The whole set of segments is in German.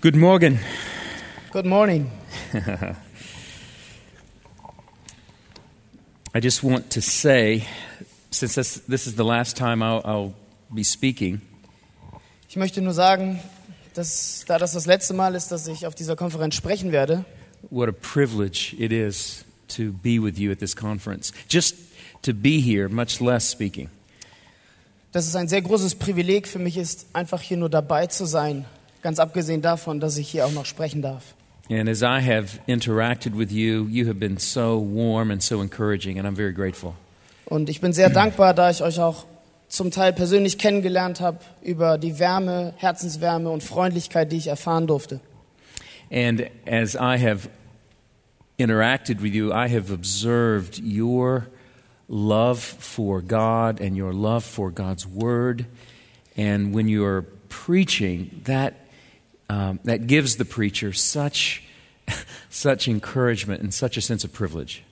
Guten Morgen. Good morning. I just want to say, since this, this is the last time I'll, I'll be speaking, Ich möchte nur sagen, dass, da das das letzte Mal ist, dass ich auf dieser Konferenz sprechen werde, what a privilege it is to be with you at this conference. Just to be here, much less speaking. dass es ein sehr großes Privileg für mich ist, einfach hier nur dabei zu sein, ganz abgesehen davon, dass ich hier auch noch sprechen darf. And as I have interacted with you, you have been so warm and so encouraging, and I'm very grateful. Und ich bin sehr dankbar, da ich euch auch zum Teil persönlich kennengelernt habe, über die Wärme, Herzenswärme und Freundlichkeit, die ich erfahren durfte. And as I have interacted with you, I have observed your love for God and your love for God's Word. And when you are preaching, that, um, that gives the preacher such, such encouragement and such a sense of privilege.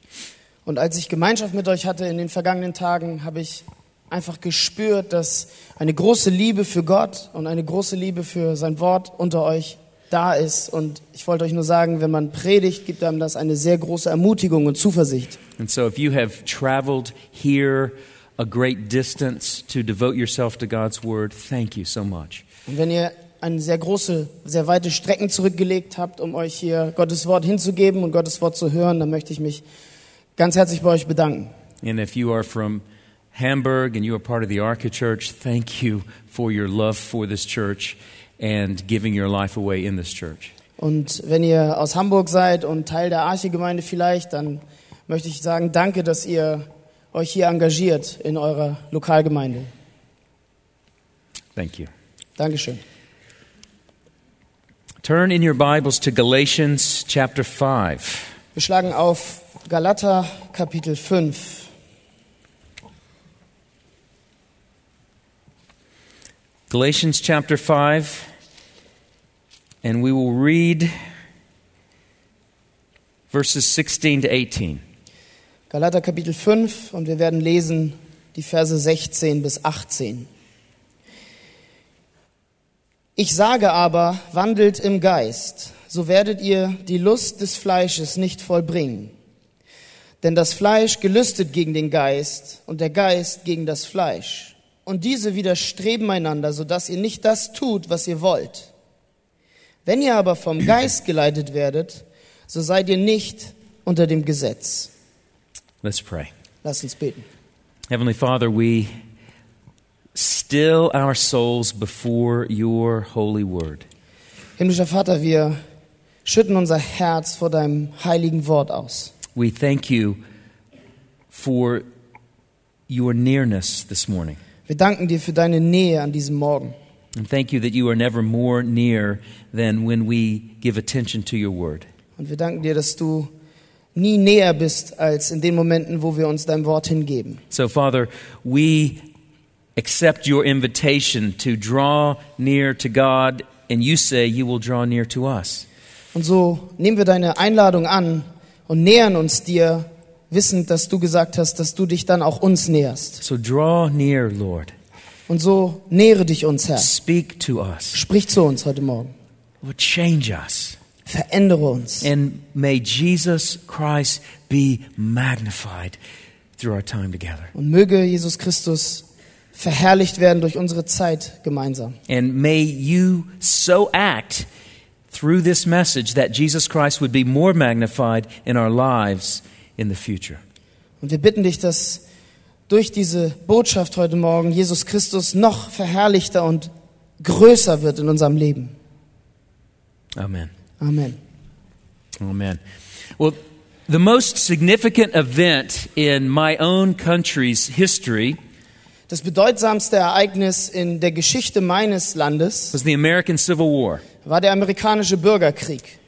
Und als ich Gemeinschaft mit euch hatte in den vergangenen Tagen, habe ich einfach gespürt, dass eine große Liebe für Gott und eine große Liebe für sein Wort unter euch da ist. Und ich wollte euch nur sagen, wenn man predigt, gibt einem das eine sehr große Ermutigung und Zuversicht. And so if you have traveled here a great distance to devote yourself to God's Word, thank you so much. Und wenn ihr eine sehr große, sehr weite Strecken zurückgelegt habt, um euch hier Gottes Wort hinzugeben und Gottes Wort zu hören, dann möchte ich mich ganz herzlich bei euch bedanken. And if you are from Hamburg and you are part of the Arca Church, thank you for your love for this church and giving your life away in this church. Und wenn ihr aus Hamburg seid und Teil der Arche-Gemeinde vielleicht, dann möchte ich sagen, danke, dass ihr euch hier engagiert in eurer Lokalgemeinde. Thank you. Dankeschön. Turn in your Bibles to Galatians chapter 5. Wir schlagen auf Galater Kapitel 5. Galatians chapter 5, and we will read verses 16 to 18. Galater Kapitel 5 und wir werden lesen die Verse 16 bis 18. Ich sage aber, wandelt im Geist, so werdet ihr die Lust des Fleisches nicht vollbringen. Denn das Fleisch gelüstet gegen den Geist und der Geist gegen das Fleisch. Und diese widerstreben einander, so dass ihr nicht das tut, was ihr wollt. Wenn ihr aber vom Geist geleitet werdet, so seid ihr nicht unter dem Gesetz. Let's pray. Lasst uns beten. Heavenly Father, we still our souls before your holy word. Himmlischer Vater, wir schütten unser Herz vor deinem heiligen Wort aus. We thank you for your nearness this morning. Wir danken dir für deine Nähe an diesem Morgen. And thank you that you are never more near than when we give attention to your word. Und wir danken dir, dass du nie näher bist als in den Momenten, wo wir uns deinem Wort hingeben. So, Father, we accept your invitation to draw near to God, and you say you will draw near to us. Und so nehmen wir deine Einladung an und nähern uns dir, wissend, dass du gesagt hast, dass du dich dann auch uns näherst. So, draw near, Lord. Und so nähere dich uns, Herr. Speak to us. Sprich zu uns heute Morgen. Lord, change us. Verändere uns. And may Jesus Christ be magnified through our time together. Und möge Jesus Christus verherrlicht werden durch unsere Zeit gemeinsam. And may you so act through this message that Jesus Christ would be more magnified in our lives in the future. Und wir bitten dich, dass durch diese Botschaft heute Morgen Jesus Christus noch verherrlichter und größer wird in unserem Leben. Amen. Amen. Amen. Well, the most significant event in my own country's history Das bedeutsamste Ereignis in der Geschichte meines Landes was the American Civil War. war der amerikanische Bürgerkrieg.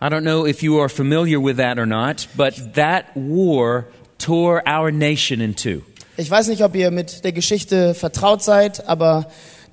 I don't know if you are familiar with that or not, but that war tore our nation in two. Ich weiß nicht, ob ihr mit der Geschichte vertraut seid, aber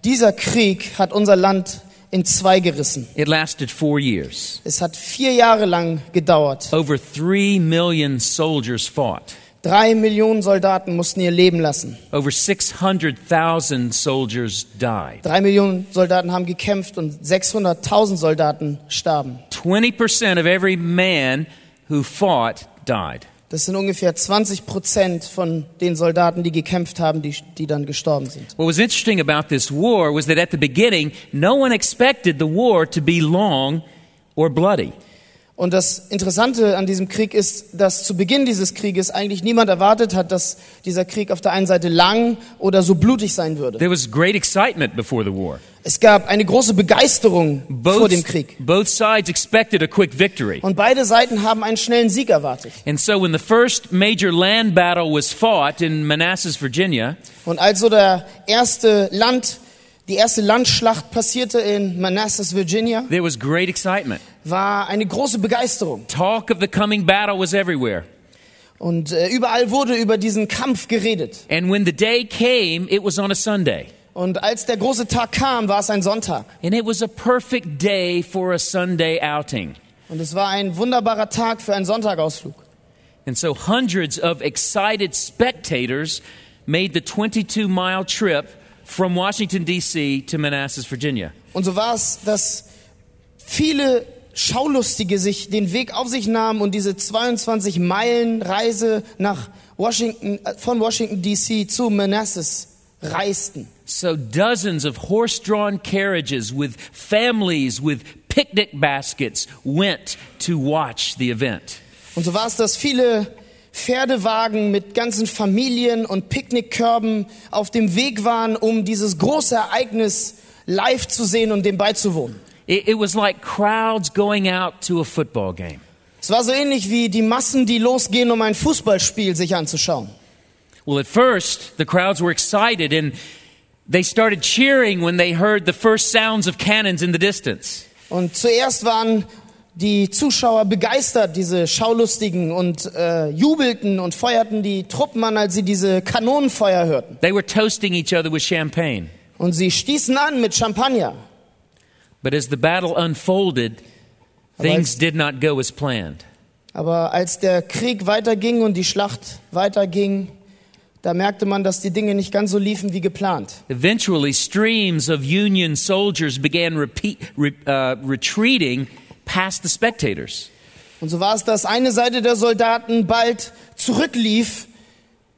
dieser Krieg hat unser Land in zwei gerissen. It lasted four years. Es hat vier Jahre lang gedauert. Over three million soldiers fought. Drei Millionen Soldaten mussten ihr Leben lassen. Over 600,000 soldiers died. Drei Millionen Soldaten haben gekämpft und 600.000 Soldaten starben. 20% of every man who fought died. Das sind ungefähr 20 Prozent von den Soldaten, die gekämpft haben, die, die dann gestorben sind. What was interesting about this war was that at the beginning, no one expected the war to be long or bloody. Und das Interessante an diesem Krieg ist, dass zu Beginn dieses Krieges eigentlich niemand erwartet hat, dass dieser Krieg auf der einen Seite lang oder so blutig sein würde. There was great excitement before the war. Es gab eine große Begeisterung vor dem Both, Krieg. both sides expected a quick victory. Und beide Seiten haben einen schnellen Sieg erwartet. And so when the first major land battle was fought in Manassas, Virginia, Und als so der erste Land, die erste Landschlacht passierte in Manassas, Virginia, there was great excitement. War eine große Begeisterung. Talk of the coming battle was everywhere. Und äh, überall wurde über diesen Kampf geredet. And when the day came, it was on a Sunday. Und als der große Tag kam, war es ein Sonntag. And it was a perfect day for a Sunday outing. Und es war ein wunderbarer Tag für einen Sonntagausflug. And so hundreds of excited spectators made the 22 mile trip from Washington, D.C. to Manassas, Virginia. Und so war es, dass viele Schaulustige sich den Weg auf sich nahmen und diese 22 Meilen Reise nach Washington, äh, von Washington DC zu Manassas reisten. So dozens of horse drawn carriages with families with picnic baskets went to watch the event. Und so war es, dass viele Pferdewagen mit ganzen Familien und Picknickkörben auf dem Weg waren, um dieses große Ereignis live zu sehen und dem beizuwohnen. It, it was like crowds going out to a football game. Es war so ähnlich wie die Massen, die losgehen, um ein Fußballspiel sich anzuschauen. Well, at first, the crowds were excited and they started cheering when they heard the first sounds of cannons in the distance. Und zuerst waren die Zuschauer begeistert, diese Schaulustigen, und äh, jubelten und feuerten die Truppen an, als sie diese Kanonenfeuer hörten. They were toasting each other with champagne. Und sie stießen an mit Champagner. But as the battle unfolded, things did not go as planned. Aber als der Krieg weiterging und die Schlacht weiterging, da merkte man, dass die Dinge nicht ganz so liefen wie geplant. Eventually, streams of Union soldiers began repeat, re, uh, retreating past the spectators. Und so war es, dass eine Seite der Soldaten bald zurücklief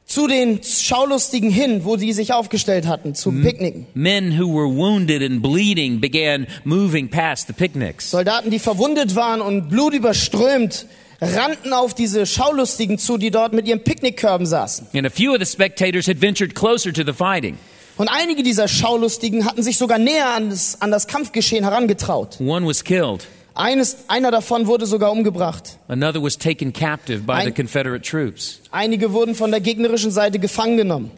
zu den Schaulustigen hin, wo die sich aufgestellt hatten, zum Picknicken. Men who were wounded and bleeding began moving past the picnics. Soldaten, die verwundet waren und blutüberströmt, rannten auf diese Schaulustigen zu, die dort mit ihren Picknickkörben saßen. And a few of the spectators had ventured closer to the fighting. Und einige dieser Schaulustigen hatten sich sogar näher an das, an das Kampfgeschehen herangetraut. One was killed, Eines, einer davon wurde sogar umgebracht. another was taken captive by the Ein- Confederate troops. Einige wurden von der gegnerischen Seite gefangen genommen.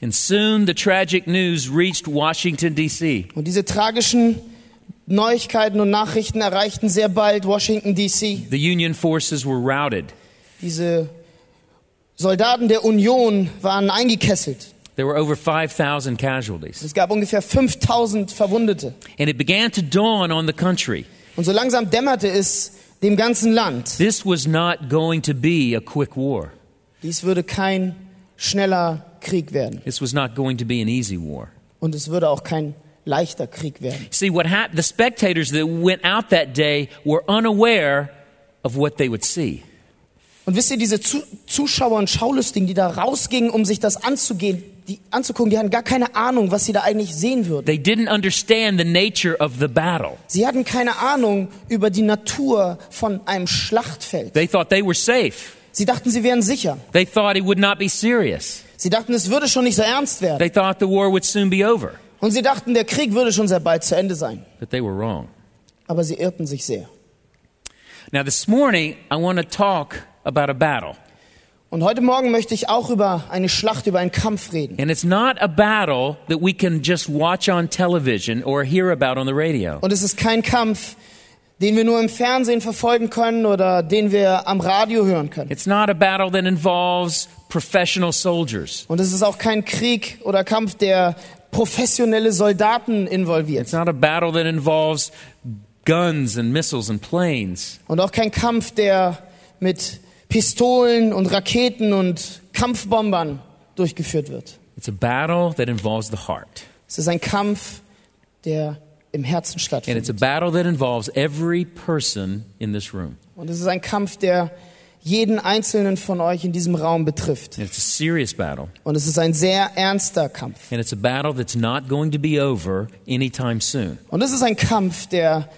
And soon the tragic news reached Washington, D.C. Und diese tragischen Neuigkeiten und Nachrichten erreichten sehr bald Washington, D.C. The Union forces were routed. Diese Soldaten der Union waren eingekesselt. There were over 5,000 casualties. Es gab ungefähr 5000 Verwundete. And it began to dawn on the country. Und so langsam dämmerte es dem ganzen Land. This was not going to be a quick war. Dies würde kein schneller Krieg werden. This was not going to be an easy war. Und es würde auch kein leichter Krieg werden. See, what happened, the spectators that went out that day were unaware of what they would see. Und wisst ihr, diese Zu Zuschauer und Schaulustigen, die da rausgingen, um sich das anzugehen, die, anzugucken, die hatten gar keine Ahnung, was sie da eigentlich sehen würden. They didn't understand the nature of the battle. Sie hatten keine Ahnung über die Natur von einem Schlachtfeld. They thought they were safe. Sie dachten, sie wären sicher. They thought it would not be serious. Sie dachten, es würde schon nicht so ernst werden. They thought the war would soon be over. Und sie dachten, der Krieg würde schon sehr bald zu Ende sein. But they were wrong. Aber sie irrten sich sehr. Now, this morning, I want to talk about a battle. Und heute Morgen möchte ich auch über eine Schlacht, über einen Kampf reden. And it's not a battle that we can just watch on television or hear about on the radio. Und es ist kein Kampf, den wir nur im Fernsehen verfolgen können oder den wir am Radio hören können. It's not a battle that involves professional soldiers. Und es ist auch kein Krieg oder Kampf, der professionelle Soldaten involviert. It's not a battle that involves guns and missiles and planes. Und auch kein Kampf, der mit Pistolen und Raketen und Kampfbombern durchgeführt wird. It's a battle that involves the heart. Es ist ein Kampf, der im Herzen And it's a stattfindet. battle that involves every person in this room. Und es ist ein Kampf, der jeden einzelnen von euch in diesem Raum betrifft. And it's a serious battle. Und es ist ein sehr ernster Kampf. And it's a battle that's not going to be over anytime soon. Und es ist ein Kampf, der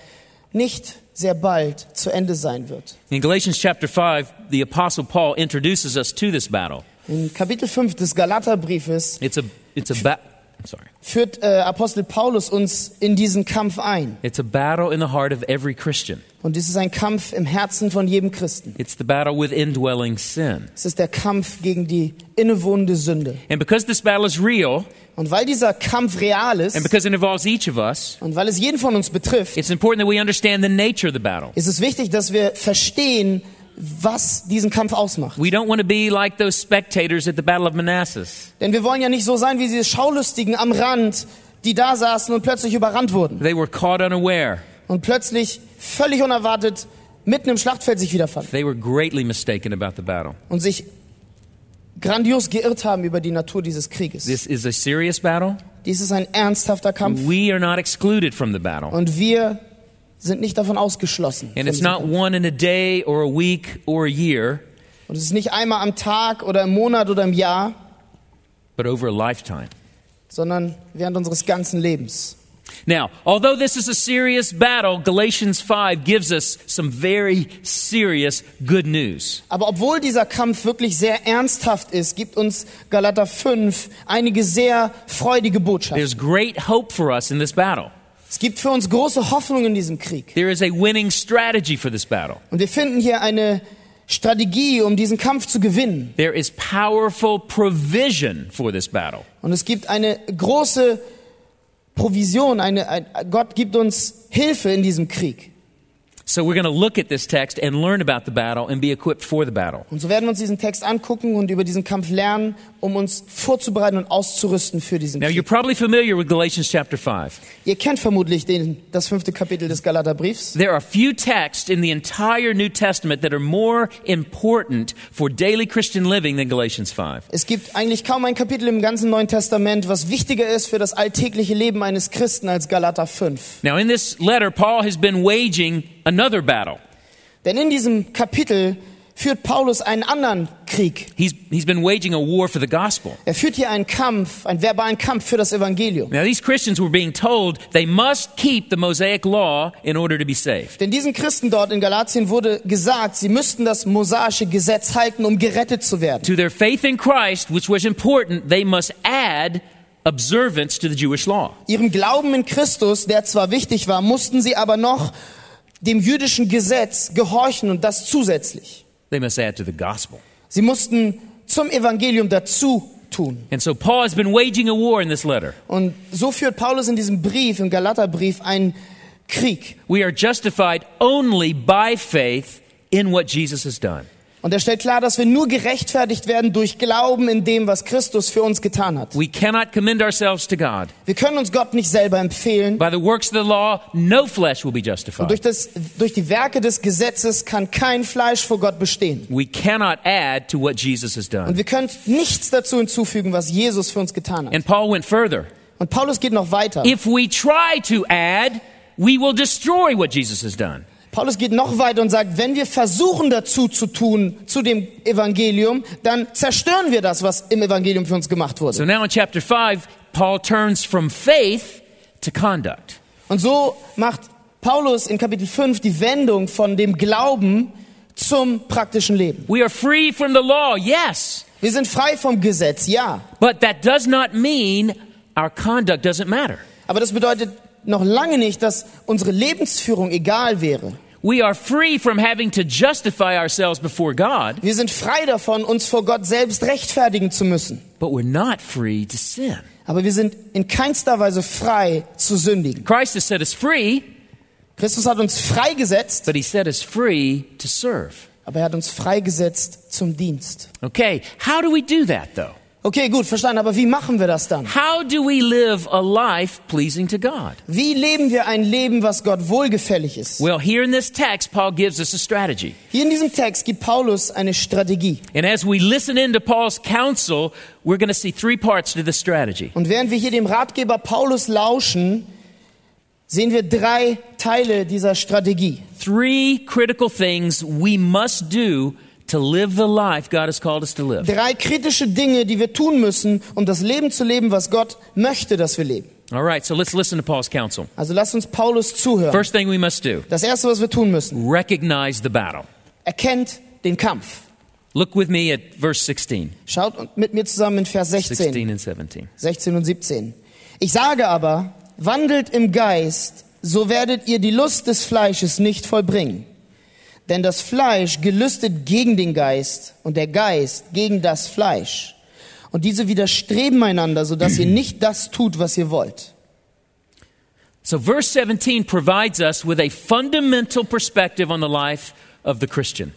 nicht sehr bald zu Ende sein wird. In Galatians chapter 5, the Apostle Paul introduces us to this battle. In Kapitel 5 des Galaterbriefes It's a, it's a sorry. führt äh, Apostel Paulus uns in diesen Kampf ein. It's a battle in the heart of every Christian. Und es ist ein Kampf im Herzen von jedem Christen. It's the battle with indwelling sin. Es ist der Kampf gegen die innewohnende Sünde. And because this battle is real, Und weil dieser Kampf real and ist because it involves each of us, und weil es jeden von uns betrifft, it's important that we understand the nature of the battle. ist es wichtig, dass wir verstehen, was diesen Kampf ausmacht. We don't want to be like those spectators at the Battle of Manassas. Denn wir wollen ja nicht so sein wie diese Schaulustigen am Rand, die da saßen und plötzlich überrannt wurden They were caught unaware. Und plötzlich völlig unerwartet mitten im Schlachtfeld sich wiederfanden They were greatly mistaken about the battle. und sich grandios geirrt haben über die Natur dieses Krieges. This is a serious battle. Dies ist ein ernsthafter Kampf We are not excluded from the battle. und wir sind nicht davon ausgeschlossen. And it's not one in a day or a week or a year, Und es ist nicht einmal am Tag oder im Monat oder im Jahr, but over a lifetime. sondern während unseres ganzen Lebens. Now, although this is a serious battle, Galatians 5 gives us some very serious good news. Aber obwohl dieser Kampf wirklich sehr ernsthaft ist, gibt uns Galater 5 einige sehr freudige Botschaften. There's great hope for us in this battle. Es gibt für uns große Hoffnung in diesem Krieg. There is a winning strategy for this battle. Und wir finden hier eine Strategie, um diesen Kampf zu gewinnen. There is powerful provision for this battle. Und es gibt eine große Provision, eine, ein, Gott gibt uns Hilfe in diesem Krieg. So we're going to look at this text and learn about the battle and be equipped for the battle. Und so werden wir uns diesen Text angucken und über diesen Kampf lernen, um uns vorzubereiten und auszurüsten für diesen Now, you're probably familiar with Galatians chapter 5. Ihr kennt vermutlich den, das fünfte Kapitel des Galaterbriefs. There are few texts in the entire New Testament that are more important for daily Christian living than Galatians 5. Es gibt eigentlich kaum ein Kapitel im ganzen Neuen Testament, was wichtiger ist für das alltägliche Leben eines Christen als Galater 5. Now, in this letter, Paul has been waging another battle. Denn in diesem Kapitel führt Paulus einen anderen Krieg. He's, he's been waging a war for the gospel. Er führt hier einen Kampf, einen verbalen Kampf für das Evangelium. Now, these Christians were being told they must keep the Mosaic law in order to be saved. Denn diesen Christen dort in Galatien wurde gesagt, sie müssten das mosaische Gesetz halten, um gerettet zu werden. To their faith in Christ, which was important, they must add observance to the Jewish law. Ihrem Glauben in Christus, der zwar wichtig war, mussten sie aber noch dem jüdischen Gesetz gehorchen und das zusätzlich. They must add to the gospel. Sie mussten zum Evangelium dazu tun. And so Paul has been waging a war in this letter. Und so führt Paulus in diesem Brief, im Galaterbrief, einen Krieg. We are justified only by faith in what Jesus has done. Und er stellt klar, dass wir nur gerechtfertigt werden durch Glauben in dem, was Christus für uns getan hat. We cannot commend ourselves to God. Wir können uns Gott nicht selber empfehlen. By the works of the law, no flesh will be Und durch, justified. das, durch die Werke des Gesetzes kann kein Fleisch vor Gott bestehen. We cannot add to what Jesus has Und done. wir können nichts dazu hinzufügen, was Jesus für uns getan hat. And Paul went further. Und Paulus geht noch weiter. If we try to add, we will destroy what Jesus has done. Paulus geht noch weiter und sagt, wenn wir versuchen dazu zu tun, zu dem Evangelium, dann zerstören wir das, was im Evangelium für uns gemacht So wurde. now in chapter 5, Paul turns from faith to conduct. Und so macht Paulus in Kapitel 5 die Wendung von dem Glauben zum praktischen Leben. We are free from the law, yes, Wir sind frei vom Gesetz, ja. but that does not mean our conduct doesn't matter. Aber das bedeutet noch lange nicht, dass unsere Lebensführung egal wäre. We are free from having to justify ourselves before God, Wir sind frei davon, uns vor Gott selbst rechtfertigen zu müssen. but we're not free to sin. Aber wir sind in keinster Weise frei zu sündigen. Christ has set us free, Christus hat uns freigesetzt, but he set us free to serve. aber er hat uns freigesetzt zum Dienst. Okay, how do we do that though? Okay, gut, verstanden. Aber wie machen wir das dann? How do we live a life pleasing to God? Wie leben wir ein Leben, was Gott wohlgefällig ist? Well, here in this text, Paul gives us a strategy. Hier in diesem Text gibt Paulus eine Strategie. And as we listen into Paul's counsel, we're going to see three parts to this strategy. Und während wir hier dem Ratgeber Paulus lauschen, sehen wir drei Teile dieser Strategie. Three critical things we must do to live the life God has called us to live. Drei kritische Dinge, die wir tun müssen, um das Leben zu leben, was Gott möchte, dass wir leben. All right, so let's listen to Paul's counsel. Also lasst uns Paulus zuhören. First thing we must do Das erste, was wir tun müssen, recognize the battle. erkennt den Kampf. Look with me at verse 16, Schaut mit mir zusammen in Vers 16. 16 and 17. 16 und 17. Ich sage aber, wandelt im Geist, so werdet ihr die Lust des Fleisches nicht vollbringen. Denn das Fleisch gelüstet gegen den Geist und der Geist gegen das Fleisch. Und diese widerstreben einander, sodass ihr nicht das tut, was ihr wollt. So, verse 17 provides us with a fundamental perspective on the life of the Christian.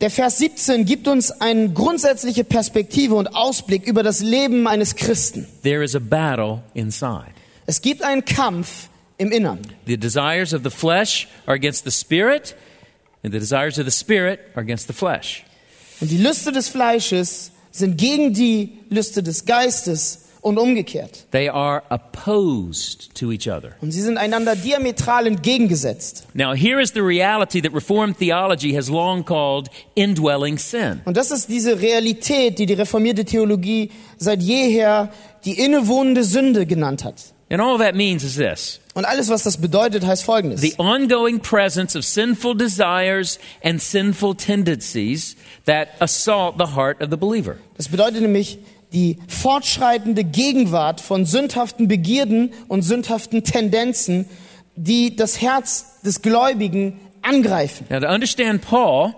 Der Vers 17 gibt uns eine grundsätzliche Perspektive und Ausblick über das Leben eines Christen. There is a battle inside. Es gibt einen Kampf im Innern. The desires of the flesh are against the spirit, and the desires of the spirit are against the flesh. Und die Lüste des Fleisches sind gegen die Lüste des Geistes und umgekehrt. They are opposed to each other. Und sie sind einander diametral entgegengesetzt. Now, here is the reality that Reformed theology has long called indwelling sin. Und das ist diese Realität, die die reformierte Theologie seit jeher die innewohnende Sünde genannt hat. And all that means is this Und alles, was das bedeutet, heißt Folgendes. the ongoing presence of sinful desires and sinful tendencies that assault the heart of the believer. Das bedeutet nämlich die fortschreitende Gegenwart von sündhaften Begierden und sündhaften Tendenzen, die das Herz des Gläubigen angreifen. Now, to understand Paul,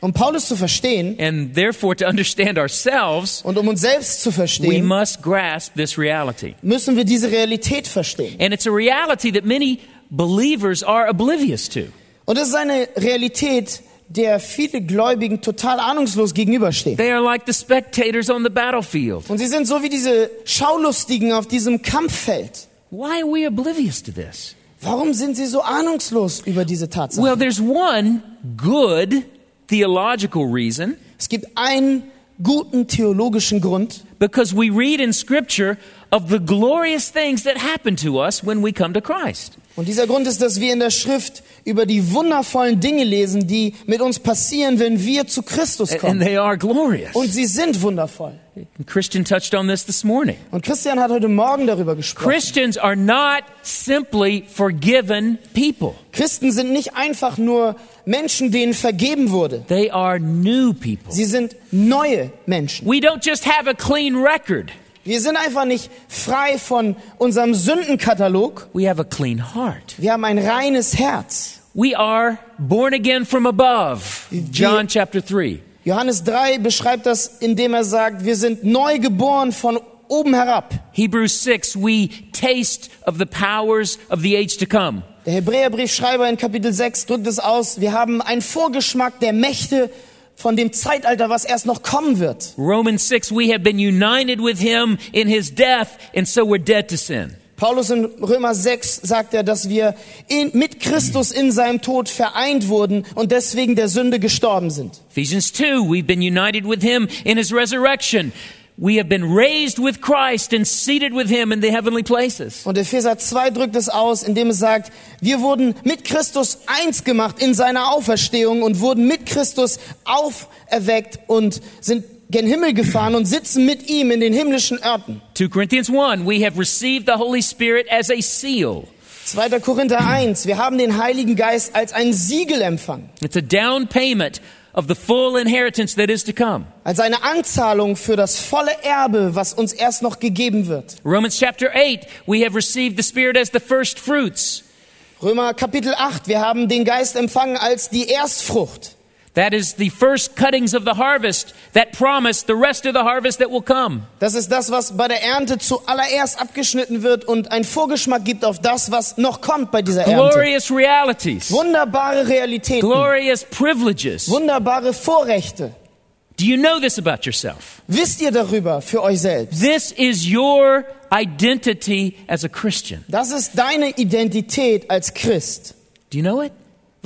Um Paulus zu verstehen and therefore to understand ourselves, und um uns selbst zu we verstehen, must grasp this reality. müssen wir diese Realität verstehen. And it's a reality that many believers are oblivious to. Und es ist eine Realität, der viele Gläubigen total ahnungslos gegenüberstehen. They are like the spectators on the battlefield. Und sie sind so wie diese Schaulustigen auf diesem Kampffeld. Why are we oblivious to this? Warum sind sie so ahnungslos über diese Tatsache? Well, there's one good theological reason es gibt einen guten theologischen Grund, because we read in Scripture of the glorious things that happen to us when we come to Christ. Und dieser Grund ist, dass wir in der Schrift über die wundervollen Dinge lesen, die mit uns passieren, wenn wir zu Christus And kommen. they are glorious. Und sie sind wundervoll. And Christian touched on this this morning. Und Christian hat heute Morgen darüber gesprochen. Christians are not simply forgiven people. Christen sind nicht einfach nur Menschen, denen vergeben wurde. They are new people. Sie sind neue Menschen. We don't just have a clean record. Wir sind einfach nicht frei von unserem Sündenkatalog. We have a clean heart. Wir haben ein reines Herz. We are born again from above. John chapter 3. Johannes 3 beschreibt das, indem er sagt, wir sind neu geboren von oben herab. Hebrews 6, we taste of the powers of the age to come. Der Hebräerbriefschreiber in Kapitel 6 drückt es aus, wir haben einen Vorgeschmack der Mächte von dem Zeitalter, was erst noch kommen wird. Romans 6, we have been united with him in his death, and so we're dead to sin. Paulus in Römer 6 sagt er, dass wir in, mit Christus in seinem Tod vereint wurden und deswegen der Sünde gestorben sind. Ephesians 2, we've been united with him in his resurrection. We have been raised with Christ and seated with him in the heavenly places. Und Epheser 2 drückt es aus, indem es sagt, wir wurden mit Christus eins gemacht in seiner Auferstehung und wurden mit Christus auferweckt und sind gen Himmel gefahren und sitzen mit ihm in den himmlischen Örten. 2 Corinthians 1, we have received the Holy Spirit as a seal. 2. Korinther 1, wir haben den Heiligen Geist als ein Siegel empfangen, It's a down payment of the full inheritance that is to come. als eine Anzahlung für das volle Erbe, was uns erst noch gegeben wird. Romans chapter 8, we have received the Spirit as the first fruits. Römer Kapitel 8, wir haben den Geist empfangen als die Erstfrucht. That is the first cuttings of the harvest that promise the rest of the harvest that will come. Das ist das, was bei der Ernte zuallererst abgeschnitten wird und einen Vorgeschmack gibt auf das, was noch kommt bei dieser Ernte. Glorious realities, Wunderbare Realitäten, glorious privileges. wunderbare Vorrechte. Do you know this about yourself? Wisst ihr darüber für euch selbst? This is your identity as a Christian. Das ist deine Identität als Christ. Do you know it?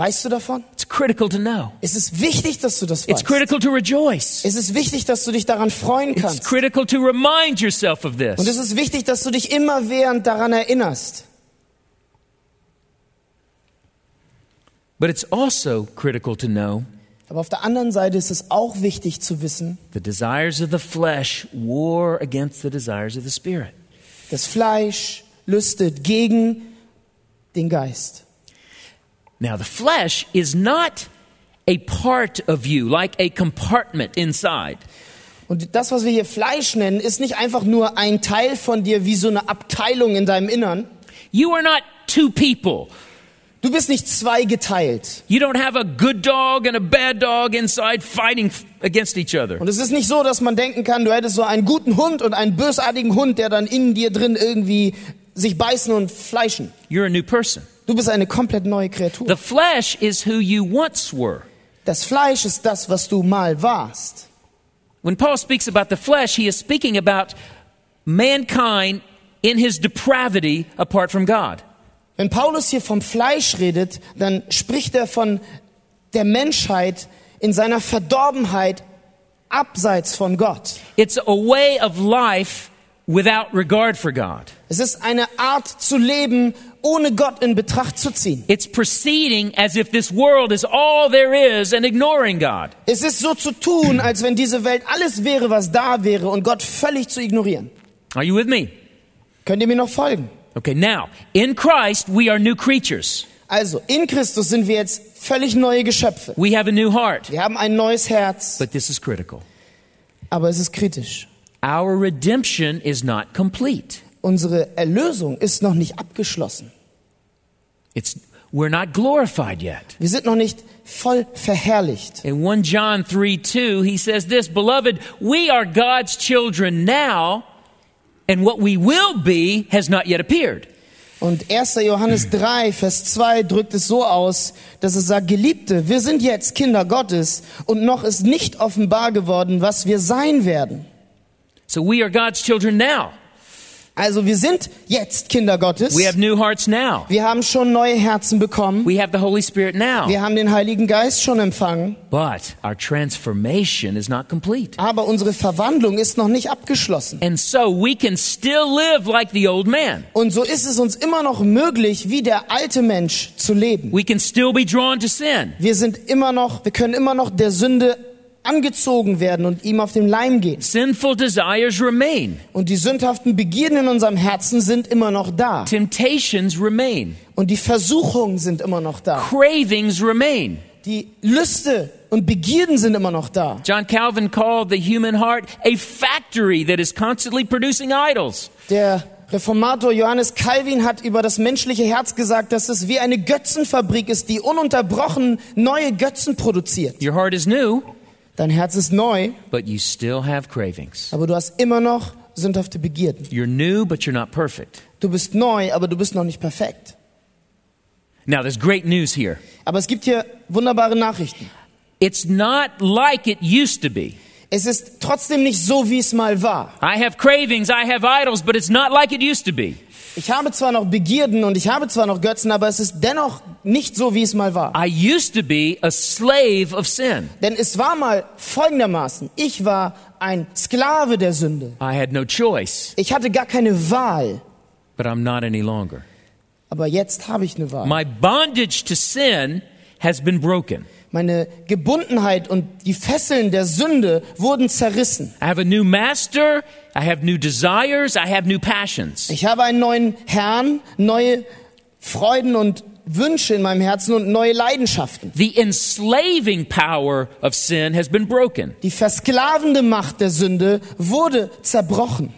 Weißt du davon? It's critical to know. Es ist wichtig, dass du das It's weißt. critical to rejoice. Es ist wichtig, dass du dich daran freuen It's kannst. critical to remind yourself of Und this. es ist wichtig, dass du dich immerwährend daran erinnerst. But it's also critical to know Aber auf der anderen Seite ist es auch wichtig zu wissen, the desires of the flesh war against the desires of the spirit. das Fleisch lüstet gegen den Geist. Now, the flesh is not a part of you, like a compartment inside. Und das, was wir hier Fleisch nennen, ist nicht einfach nur ein Teil von dir wie so eine Abteilung in deinem Innern. You are not two people. Du bist nicht zweigeteilt. You don't have a good dog and a bad dog inside fighting against each other. Und es ist nicht so, dass man denken kann, du hättest so einen guten Hund und einen bösartigen Hund, der dann in dir drin irgendwie sich beißen und fleischen. You're a new person. Du bist eine komplett neue Kreatur. The flesh is who you once were. Das Fleisch ist das, was du mal warst. When Paul speaks about the flesh, he is speaking about mankind in his depravity apart from God. Wenn Paulus hier vom Fleisch redet, dann spricht er von der Menschheit in seiner Verdorbenheit abseits von Gott. It's a way of life without regard for God. Es ist eine Art zu leben, ohne Gott in Betracht zu ziehen. It's proceeding as if this world is all there is and ignoring God. Es ist so zu tun, als wenn diese Welt alles wäre, was da wäre und Gott völlig zu ignorieren. Are you with me? Könnt ihr mir noch folgen? Okay, now, in Christ, we are new creatures. Also, in Christus sind wir jetzt völlig neue Geschöpfe. We have a new heart. Wir haben ein neues Herz, But this is critical. aber es ist kritisch. Our redemption is not complete. Unsere Erlösung ist noch nicht abgeschlossen. It's, we're not glorified yet. Wir sind noch nicht voll verherrlicht. In 1 John 3 2, he says this Beloved, we are God's children now, and what we will be has not yet appeared. Und 1. Johannes 3, Vers 2 drückt es so aus, dass es sagt, Geliebte, wir sind jetzt Kinder Gottes und noch ist nicht offenbar geworden, was wir sein werden. So we are God's children now. Also wir sind jetzt Kinder Gottes. We have new hearts now. Wir haben schon neue Herzen bekommen. We have the Holy Spirit now. Wir haben den Heiligen Geist schon empfangen. But our transformation is not complete. Aber unsere Verwandlung ist noch nicht abgeschlossen. And so we can still live like the old man. Und so ist es uns immer noch möglich, wie der alte Mensch zu leben. We can still be drawn to sin. Wir sind immer noch, wir können immer noch der Sünde angezogen werden und ihm auf den Leim gehen. Sinful desires remain. Und die sündhaften Begierden in unserem Herzen sind immer noch da. Temptations remain. Und die Versuchungen sind immer noch da. Cravings remain. Die Lüste und Begierden sind immer noch da. John Calvin called the human heart a factory that is constantly producing idols. Der Reformator Johannes Calvin hat über das menschliche Herz gesagt, dass es wie eine Götzenfabrik ist, die ununterbrochen neue Götzen produziert. Your heart is new, Dein Herz ist neu, but you still have cravings. aber du hast immer noch sündhafte Begierden. You're new, but you're not perfect. Du bist neu, aber du bist noch nicht perfekt. Now, there's great news here. Aber es gibt hier wunderbare Nachrichten. It's not like it used to be. Es ist trotzdem nicht so, wie es mal war. I have cravings, I have idols, but it's not like it used to be. Ich habe zwar noch Begierden und ich habe zwar noch Götzen, aber es ist dennoch nicht so, wie es mal war. I used to be a slave of sin. Denn es war mal folgendermaßen. Ich war ein Sklave der Sünde. I had no choice, Ich hatte gar keine Wahl. but I'm not any longer. Aber jetzt habe ich eine Wahl. My bondage to sin has been broken. Meine Gebundenheit und die Fesseln der Sünde wurden zerrissen. I have a new master, I have new desires, I have new passions. Ich habe einen neuen Herrn, neue Freuden und Wünsche in meinem Herzen und neue Leidenschaften. The enslaving power of sin has been broken, Die versklavende Macht der Sünde wurde zerbrochen.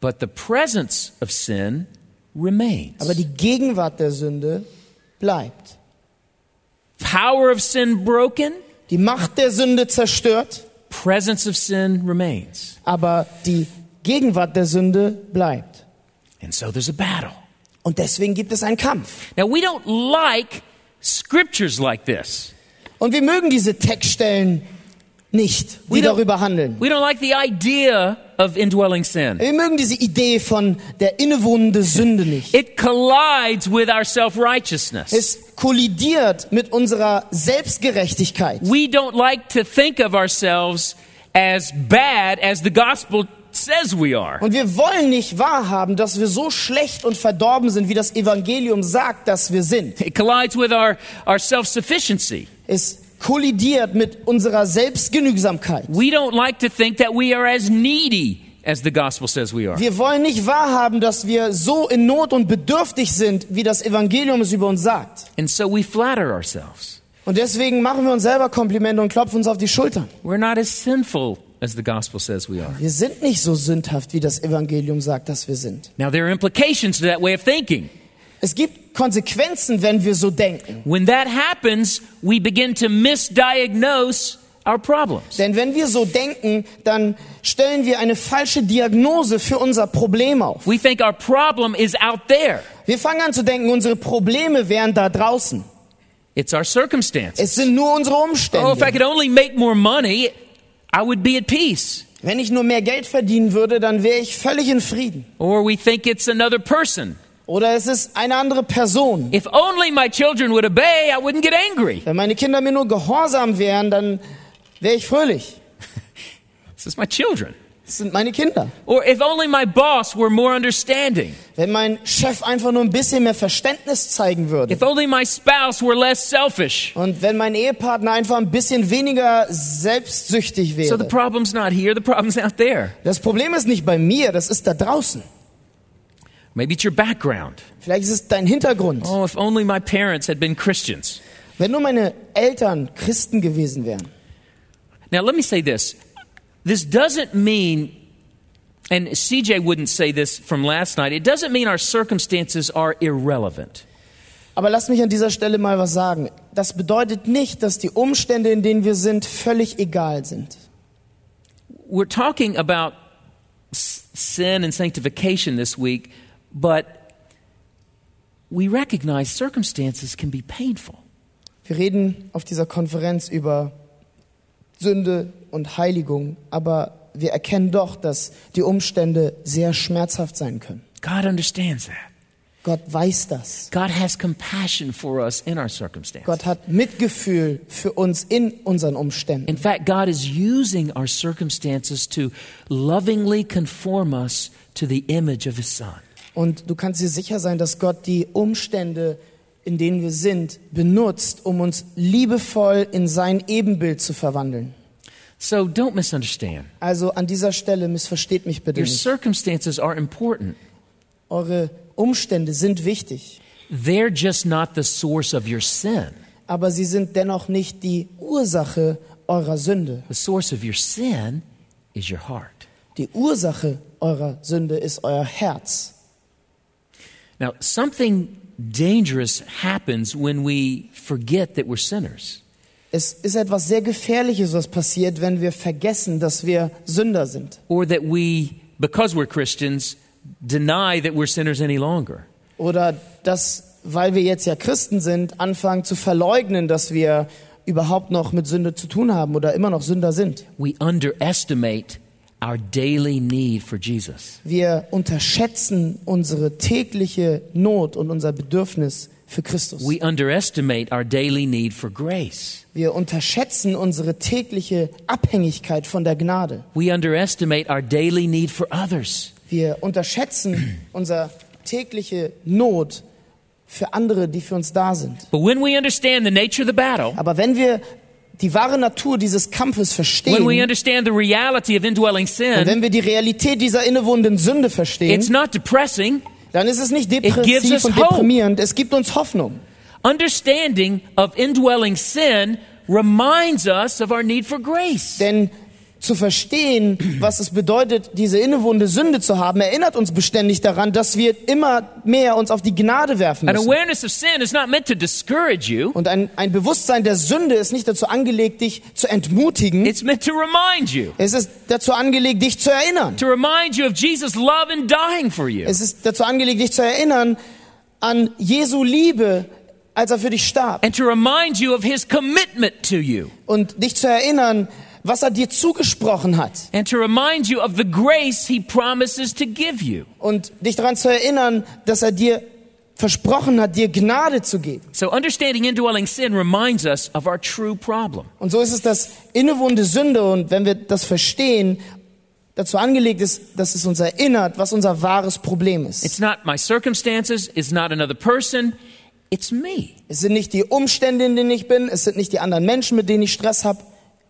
but the presence of sin remains. Aber die Gegenwart der Sünde bleibt. Power of sin broken, Die Macht der Sünde zerstört, presence of sin remains. aber die Gegenwart der Sünde bleibt. And so there's a battle. Und deswegen gibt es einen Kampf. Now, we don't like scriptures like this. Und wir mögen diese Textstellen nicht, die darüber handeln. We don't like the idea of indwelling sin. Wir mögen diese Idee von der innewohnende Sünde nicht. It collides with our self righteousness. Es kollidiert mit unserer Selbstgerechtigkeit. We don't like to think of ourselves as bad as the gospel says we are. Und wir wollen nicht wahrhaben, dass wir so schlecht und verdorben sind, wie das Evangelium sagt, dass wir sind. It collides with our, our self sufficiency. Es kollidiert mit unserer Selbstgenügsamkeit. We don't like to think that we are as needy as the gospel says we are. Wir wollen nicht wahrhaben, dass wir so in Not und bedürftig sind, wie das Evangelium es über uns sagt. And so we flatter ourselves. Und deswegen machen wir uns selber Komplimente und klopfen uns auf die Schultern. We're not as sinful as the gospel says we are. Wir sind nicht so sündhaft, wie das Evangelium sagt, dass wir sind. Now, there are implications to that way of thinking. Es gibt Konsequenzen, wenn wir so denken. When that happens, we begin to misdiagnose our problems. Denn wenn wir so denken, dann stellen wir eine falsche Diagnose für unser Problem auf. We think our problem is out there. Wir fangen an zu denken, unsere Probleme wären da draußen. It's our circumstances. Es sind nur unsere Oh, if I Umstände. could only make more money, I would be at peace. Wenn ich nur mehr Geld verdienen würde, dann wäre ich völlig in Frieden. Or we think it's another person. Oder es ist eine andere Person. If only my children would obey, I wouldn't get angry. Wenn meine Kinder mir nur gehorsam wären, dann wäre ich fröhlich. This is my children. Das sind meine Kinder. Or if only my boss were more understanding. Wenn mein Chef einfach nur ein bisschen mehr Verständnis zeigen würde. If only my spouse were less selfish. Und wenn mein Ehepartner einfach ein bisschen weniger selbstsüchtig So the wäre. problem's not here, the problem's out there. Das Problem ist nicht bei mir, das ist da draußen. Maybe it's your background. Vielleicht ist es dein Hintergrund. Oh, if only my parents had been Christians. Wenn nur meine Eltern Christen gewesen wären. Now, let me say this. This doesn't mean, and CJ wouldn't say this from last night, it doesn't mean our circumstances are irrelevant. Aber lass mich an dieser Stelle mal was sagen. Das bedeutet nicht, dass die Umstände, in denen wir sind, völlig egal sind. We're talking about sin and sanctification this week, but we recognize circumstances can be painful. Wir reden auf dieser Konferenz über Sünde und Heiligung, aber wir erkennen doch, dass die Umstände sehr schmerzhaft sein können. God understands that. Gott weiß das. God has compassion for us in our circumstances. Gott hat Mitgefühl für uns in unseren Umständen. In fact, God is using our circumstances to lovingly conform us to the image of His Son. Und du kannst dir sicher sein, dass Gott die Umstände, in denen wir sind, benutzt, um uns liebevoll in sein Ebenbild zu verwandeln. So don't misunderstand. Also an dieser Stelle missversteht mich bitte Your nicht. circumstances are important. Eure Umstände sind wichtig, They're just not the source of your sin. aber sie sind dennoch nicht die Ursache eurer Sünde. The source of your sin is your heart. Die Ursache eurer Sünde ist euer Herz. Now, something dangerous happens when we forget that we're sinners. Es ist etwas sehr Gefährliches, was passiert, wenn wir vergessen, dass wir Sünder sind. Or that we, because we're Christians, deny that we're sinners any longer. Oder dass, weil wir jetzt ja Christen sind, anfangen zu verleugnen, dass wir überhaupt noch mit Sünde zu tun haben oder immer noch Sünder sind. We underestimate our daily need for Jesus. Wir unterschätzen unsere tägliche Not und unser Bedürfnis für Christus. We underestimate our daily need for grace. Wir unterschätzen unsere tägliche Abhängigkeit von der Gnade. We underestimate our daily need for others. Wir unterschätzen unsere tägliche Not für andere, die für uns da sind. But when we understand the nature of the battle, Aber wenn wir die wahre Natur dieses Kampfes when verstehen, we understand the reality of indwelling und sin, wenn wir die Realität dieser innewohnenden Sünde it's verstehen, not depressing. Dann ist es nicht depressiv und hope. deprimierend, es gibt uns Hoffnung. Understanding of indwelling sin reminds us of our need for grace. Denn zu verstehen, was es bedeutet, diese innewohnende Sünde zu haben, erinnert uns beständig daran, dass wir immer mehr uns auf die Gnade werfen müssen. awareness of sin is not meant to discourage you, Und ein, ein Bewusstsein der Sünde ist nicht dazu angelegt, dich zu entmutigen. it's meant to remind you. Es ist dazu angelegt, dich zu erinnern. To remind you of Jesus' love and dying for you. Es ist dazu angelegt, dich zu erinnern an Jesu Liebe, als er für dich starb. And to remind you of his commitment to you. Und dich zu erinnern, was er dir zugesprochen hat and to remind you of the grace he promises to give you. und dich daran zu erinnern, dass er dir versprochen hat, dir Gnade zu geben. So, understanding indwelling sin reminds us of our true problem. Und so ist es das innewohnende Sünde und wenn wir das verstehen, dazu angelegt ist, dass es uns erinnert, was unser wahres Problem ist. It's not my circumstances, it's not another person, it's me. Es sind nicht die Umstände, in denen ich bin, es sind nicht die anderen Menschen, mit denen ich Stress habe,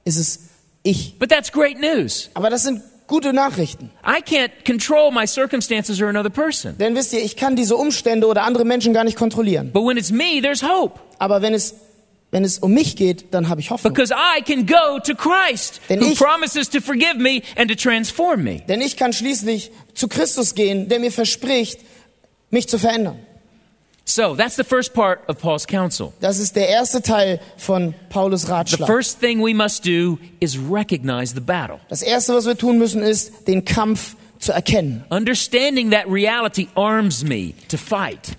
es ist ich. But that's great news. Aber das sind gute Nachrichten. I can't control my circumstances or another person. Denn wisst ihr, ich kann diese Umstände oder andere Menschen gar nicht kontrollieren. But when it's me, there's hope. Aber wenn es, wenn es um mich geht, dann habe ich Hoffnung. Because I can go to Christ, Denn who ich- promises to forgive me and to transform me. Denn ich kann schließlich zu Christus gehen, der mir verspricht, mich zu verändern. So that's the first part of Paul's counsel. Das ist der erste Teil von Paulus The Ratschlag. first thing we must do is recognize the battle. Das erste, was wir tun müssen, ist, den Kampf zu erkennen. Understanding that reality arms me to fight.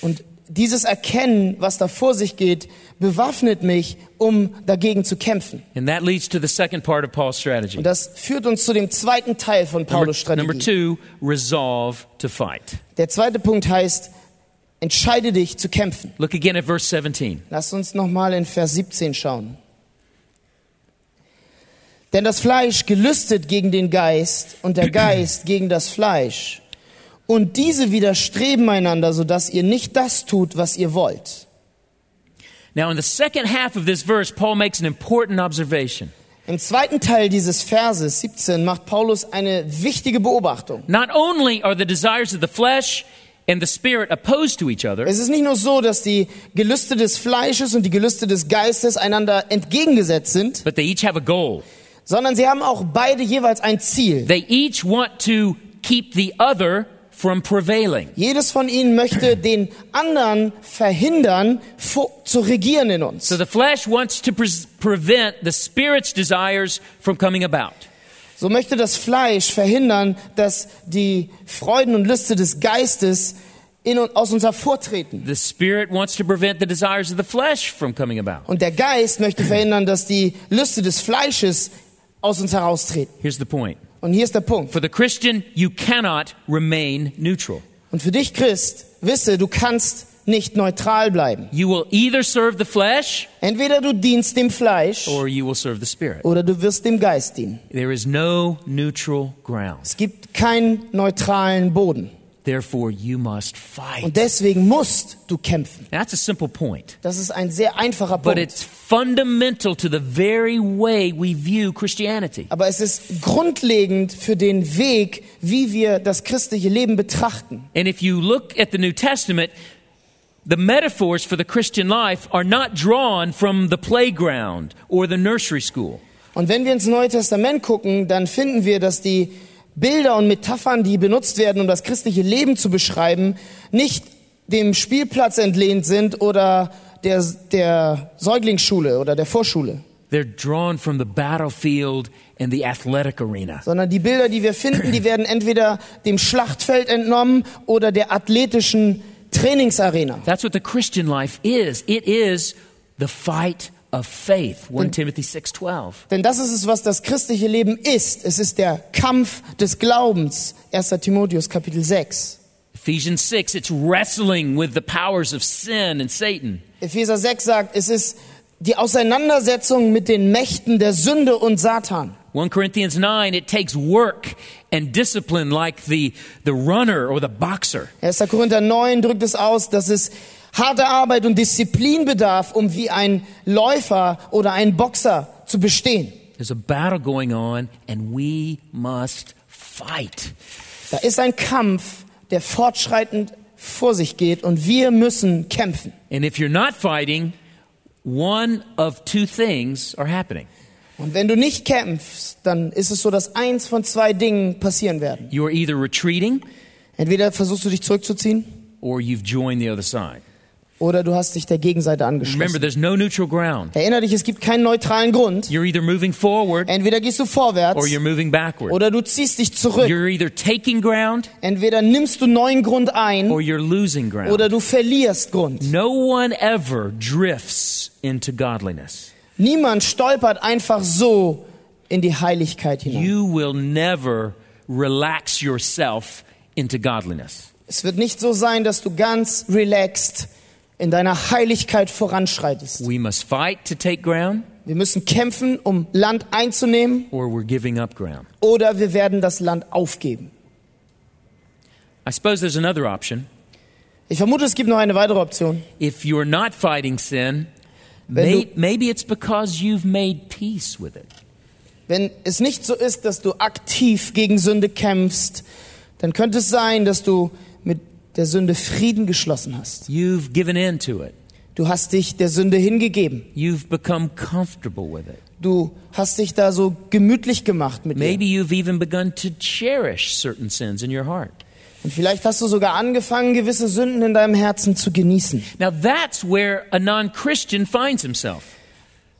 Und dieses Erkennen, was da vor sich geht, bewaffnet mich, um dagegen zu kämpfen. And that leads to the second part of Paul's strategy. Und das führt uns zu dem zweiten Teil von Number, Paulus number Strategie. two, resolve to fight. Der zweite Punkt heißt, entscheide dich zu kämpfen. Look again at verse 17. Lass uns nochmal in Vers 17 schauen. Denn das Fleisch gelüstet gegen den Geist und der Geist gegen das Fleisch. Und diese widerstreben einander, sodass ihr nicht das tut, was ihr wollt. Now, in the second half of this verse, Paul makes an important observation. Im zweiten Teil dieses Verses 17 macht Paulus eine wichtige Beobachtung. Not only are the desires of the flesh and the spirit opposed to each other, Es ist nicht nur so, dass die Gelüste des Fleisches und die Gelüste des Geistes einander entgegengesetzt sind, but they each have a goal. sondern sie haben auch beide jeweils ein Ziel. They each want to keep the other from prevailing. Jedes von ihnen möchte den anderen verhindern, zu regieren in uns. So the flesh wants to pre- prevent the spirit's desires from coming about. So möchte das Fleisch verhindern, dass die Freuden und Lüste des Geistes in und aus uns hervortreten. The spirit wants to prevent the desires of the flesh from coming about. Und der Geist möchte verhindern, dass die Lüste des Fleisches aus uns heraustreten. Here's the point. Und hier ist der Punkt. For the Christian, you cannot remain neutral. Und für dich, Christ, wisse, du kannst nicht neutral bleiben. You will either serve the flesh Entweder du dienst dem Fleisch or you will serve the spirit. oder du wirst dem Geist dienen. There is no neutral ground. Es gibt keinen neutralen Boden. Therefore, you must fight. Und deswegen musst du kämpfen. That's a simple point. Das ist ein sehr einfacher But Punkt. it's fundamental to the very way we view Christianity. Aber es ist grundlegend für den Weg, wie wir das christliche Leben betrachten. And if you look at the New Testament, the metaphors for the Christian life are not drawn from the playground or the nursery school. Und wenn wir ins Neue Testament gucken, dann finden wir, dass die Bilder und Metaphern, die benutzt werden, um das christliche Leben zu beschreiben, nicht dem Spielplatz entlehnt sind oder der, der Säuglingsschule oder der Vorschule, They're drawn from the battlefield and the athletic arena. sondern die Bilder, die wir finden, die werden entweder dem Schlachtfeld entnommen oder der athletischen Trainingsarena. That's what the Christian life is. It is the fight of faith. 1 Timothy 6:12. Denn das ist es, was das christliche Leben ist. Es ist der Kampf des Glaubens. 1. Timotheus Kapitel 6. Ephesians 6, it's wrestling with the powers of sin and Satan. Epheser 6 sagt, es ist die Auseinandersetzung mit den Mächten der Sünde und Satan. 1 Corinthians 9, it takes work and discipline like the, the runner or the boxer. 1. Korinther 9 drückt es aus, dass es harte Arbeit und Disziplin bedarf, um wie ein Läufer oder ein Boxer zu bestehen. There's a battle going on, and we must fight. Da ist ein Kampf, der fortschreitend vor sich geht und wir müssen kämpfen. And if you're not fighting, one of two things are happening. Und wenn du nicht kämpfst, dann ist es so, dass eins von zwei Dingen passieren werden. You're either retreating Entweder versuchst du dich zurückzuziehen or you've joined the other side. oder du hast dich der Gegenseite Remember, angeschlossen. there's no neutral ground. Erinner dich, es gibt keinen neutralen Grund. You're either moving forward Entweder gehst du vorwärts or you're moving backward. oder du ziehst dich zurück. You're either taking ground Entweder nimmst du neuen Grund ein or you're losing ground. oder du verlierst Grund. No one ever drifts into godliness. Niemand stolpert einfach so in die Heiligkeit hinein. you will never relax yourself into godliness. Es wird nicht so sein, dass du ganz relaxed in deiner Heiligkeit voranschreitest. We must fight to take ground, Wir müssen kämpfen, um Land einzunehmen, or we're giving up ground. oder wir werden das Land aufgeben. I suppose there's another option. Ich vermute, es gibt noch eine weitere Option. If you're not fighting sin, Wenn du- maybe it's because you've made peace with it. Wenn es nicht so ist, dass du aktiv gegen Sünde kämpfst, dann könnte es sein, dass du mit der Sünde Frieden geschlossen hast. You've given in to it. Du hast dich der Sünde hingegeben. You've become comfortable with it. Du hast dich da so gemütlich gemacht mit Maybe dir. you've even begun to cherish certain sins in your heart. Und vielleicht hast du sogar angefangen, gewisse Sünden in deinem Herzen zu genießen. Now, that's where a non Christian finds himself.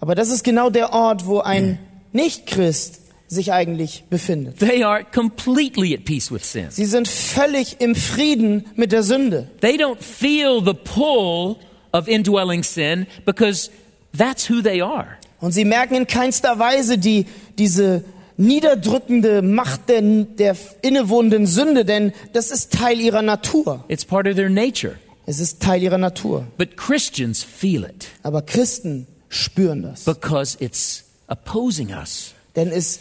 Aber das ist genau der Ort, wo ein Nichtchrist sich eigentlich befindet. They are completely at peace with sin. Sie sind völlig im Frieden mit der Sünde. They don't feel the pull of indwelling sin because that's who they are. Und sie merken in keinster Weise die, diese niederdrückende Macht der, der innewohnenden Sünde, denn das ist Teil ihrer Natur. It's part of their nature. Es ist Teil ihrer Natur. But Christians feel it Aber Christen spüren das, because it's opposing us. denn es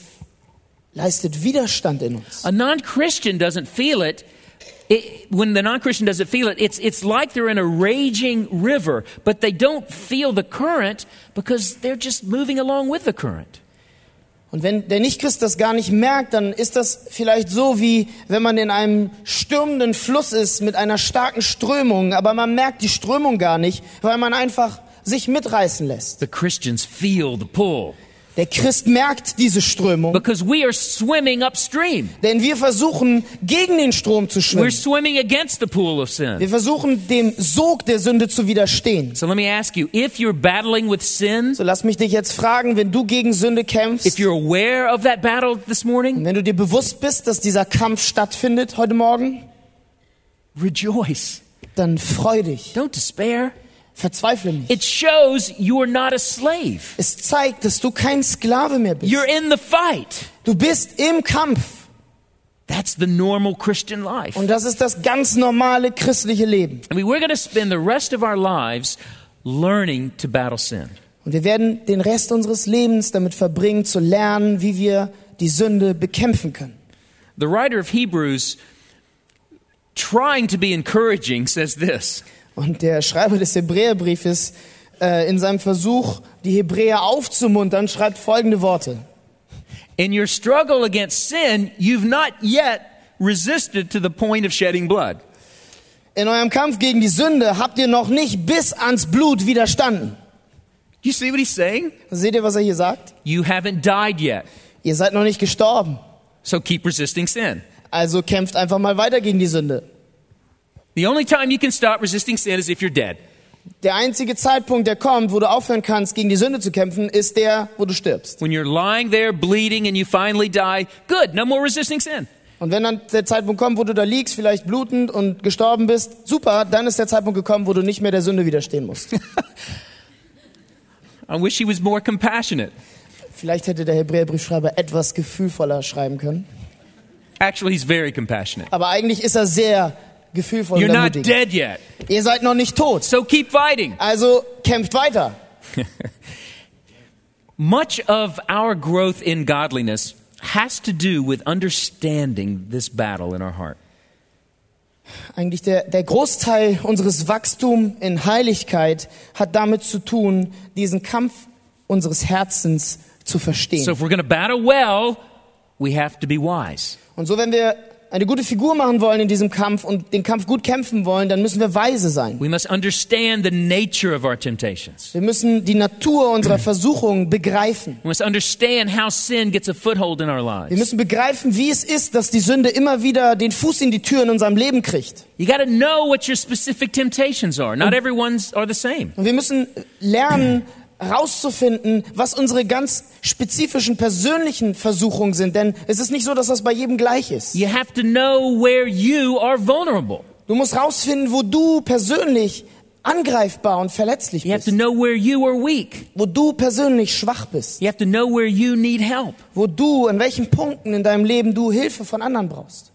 leistet Widerstand in uns. A non Christian doesn't feel it. It, when the non-Christian doesn't feel it, it's, it's like they're in a raging river, but they don't feel the current because they're just moving along with the current. Und wenn der Nichtchrist das gar nicht merkt, dann ist das vielleicht so, wie wenn man in einem stürmenden Fluss ist mit einer starken Strömung, aber man merkt die Strömung gar nicht, weil man einfach sich mitreißen lässt. The Christians feel the pull Der Christ merkt diese Strömung, because we are swimming upstream. denn wir versuchen gegen den Strom zu We're schwimmen. swimming against the pool of sin. Wir versuchen dem Sog der Sünde zu widerstehen. So let me ask you if you're battling with sin, So lass mich dich jetzt fragen, wenn du gegen Sünde if kämpfst, you're aware of that battle this morning, wenn du dir bewusst bist, dass dieser Kampf stattfindet heute Morgen, rejoice. dann freu dich, Don't despair. Verzweifle nicht. It shows you're not a slave. Es zeigt, dass du kein Sklave mehr bist. You're in the fight. Du bist im Kampf. That's the normal Christian life. Und das ist das ganz normale christliche Leben. I mean, we're going to spend the rest of our lives learning to battle sin. Und wir werden den Rest unseres Lebens damit verbringen, zu lernen, wie wir die Sünde bekämpfen können. The writer of Hebrews, trying to be encouraging, says this Und der Schreiber des Hebräerbriefes äh, in seinem Versuch, die Hebräer aufzumuntern, schreibt folgende Worte. In your struggle against sin, you've not yet resisted to the point of shedding blood. In eurem Kampf gegen die Sünde habt ihr noch nicht bis ans Blut widerstanden. You see what he's saying? Seht ihr, was er hier sagt? You haven't died yet. Ihr seid noch nicht gestorben. So keep resisting sin. Also kämpft einfach mal weiter gegen die Sünde. The only time you can stop resisting sin is if you're dead. Der einzige Zeitpunkt, der kommt, wo du aufhören kannst, gegen die Sünde zu kämpfen, ist der, wo du stirbst. When you're lying there bleeding and you finally die, good, no more resisting sin. Und wenn dann der Zeitpunkt kommt, wo du da liegst, vielleicht blutend und gestorben bist, super, dann ist der Zeitpunkt gekommen, wo du nicht mehr der Sünde widerstehen musst. I wish he was more compassionate. Vielleicht hätte der Hebräerbriefschreiber etwas gefühlvoller schreiben können. Actually, he's very compassionate. Aber eigentlich ist er sehr gefühlvoll You're und not dead yet. Ihr seid noch nicht tot. So keep fighting. Also kämpft weiter. Much of our growth in godliness has to do with understanding this battle in our heart. Eigentlich der, der Großteil unseres Wachstums in Heiligkeit hat damit zu tun, diesen Kampf unseres Herzens zu verstehen. So if we're going to battle well, we have to be wise. Und so, wenn wir eine gute Figur machen wollen in diesem Kampf und den Kampf gut kämpfen wollen, dann müssen wir weise sein. We must understand the nature of our temptations. Wir müssen die Natur unserer Versuchungen begreifen. We must understand how sin gets a foothold in our Wir müssen begreifen, wie es ist, dass die Sünde immer wieder den Fuß in die Tür in unserem Leben kriegt. You got to know what your specific temptations are. Not everyone's are the same. Und wir müssen lernen, herauszufinden, was unsere ganz spezifischen persönlichen Versuchungen sind. Denn es ist nicht so, dass das bei jedem gleich ist. You have to know where you are vulnerable. Du musst herausfinden, wo du persönlich angreifbar und verletzlich You have bist, to know where you are weak. wo du persönlich schwach bist, You have to know where you need help. wo du, in welchen Punkten in deinem Leben du Hilfe von anderen brauchst.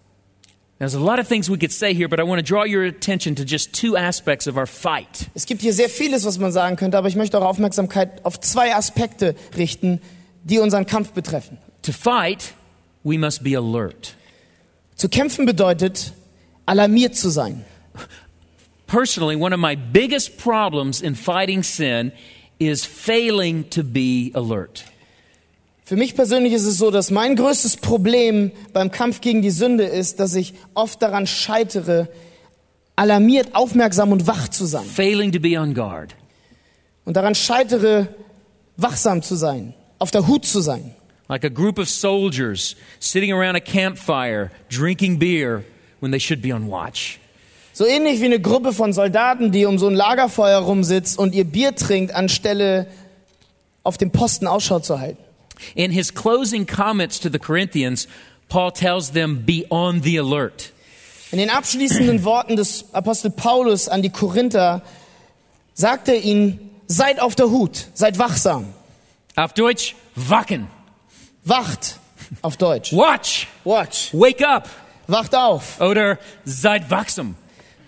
There's a lot of things we could say here, but I want to draw your attention to just two aspects of our fight. Es gibt hier sehr vieles, was man sagen könnte, aber ich möchte eure Aufmerksamkeit auf zwei Aspekte richten, die unseren Kampf betreffen. To fight, we must be alert. Zu kämpfen bedeutet, alarmiert zu sein. Personally, one of my biggest problems in fighting sin is failing to be alert. Für mich persönlich ist es so, dass mein größtes Problem beim Kampf gegen die Sünde ist, dass ich oft daran scheitere, alarmiert, aufmerksam und wach zu sein. Failing to be on guard. Und daran scheitere, wachsam zu sein, auf der Hut zu sein. Like a group of soldiers sitting around a campfire drinking beer when they should be on watch. So ähnlich wie eine Gruppe von Soldaten, die um so ein Lagerfeuer rumsitzt und ihr Bier trinkt, anstelle auf dem Posten Ausschau zu halten. In his closing comments to the Corinthians, Paul tells them, Be on the alert. In den abschließenden Worten des Apostel Paulus an die Korinther sagt er ihnen, seid auf der Hut, seid wachsam, Auf Deutsch, wachen. wacht auf Deutsch. Watch. Watch, Wake up. wacht auf. Oder seid wachsam.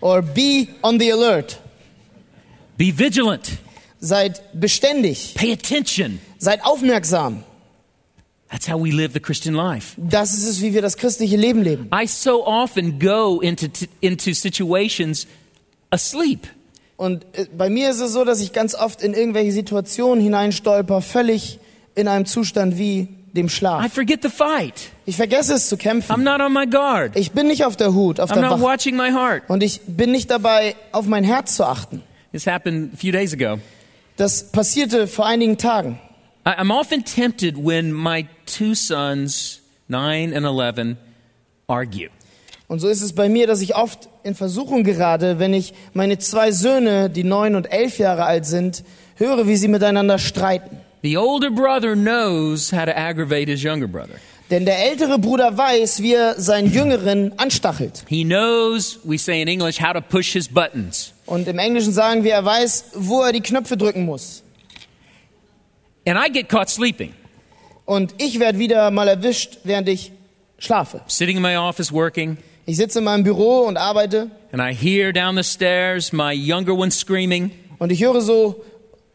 Or be on the alert, Be vigilant. seid beständig, Pay attention. seid aufmerksam. That's how we live the Christian life. Das ist es, wie wir das christliche Leben leben. I so often go into, into situations asleep. Und äh, bei mir ist es so, dass ich ganz oft in irgendwelche Situationen hineinstolper, völlig in einem Zustand wie dem I Schlaf. forget the fight. Ich vergesse es zu I'm kämpfen. not on my guard. Ich bin nicht auf der Hut, auf I'm der not Wache. watching my heart. Und ich bin nicht dabei, auf mein Herz zu achten. This happened a few days ago. Das passierte vor einigen Tagen. I'm often tempted when my two sons, nine and 11, argue. Und so ist es bei mir, dass ich oft in Versuchung gerate, wenn ich meine zwei Söhne, die neun und elf Jahre alt sind, höre, wie sie miteinander streiten. The older brother knows how to aggravate his younger brother. Denn der ältere Bruder weiß, wie er seinen Jüngeren anstachelt. He knows, we say in English, how to push his buttons. Und im Englischen sagen wir, er weiß, wo er die Knöpfe drücken muss. And I get caught sleeping, Und ich werde wieder mal erwischt, während ich schlafe. sitting in my office working, Ich sitze in meinem Büro und arbeite and I hear down the stairs my younger one screaming. und ich höre so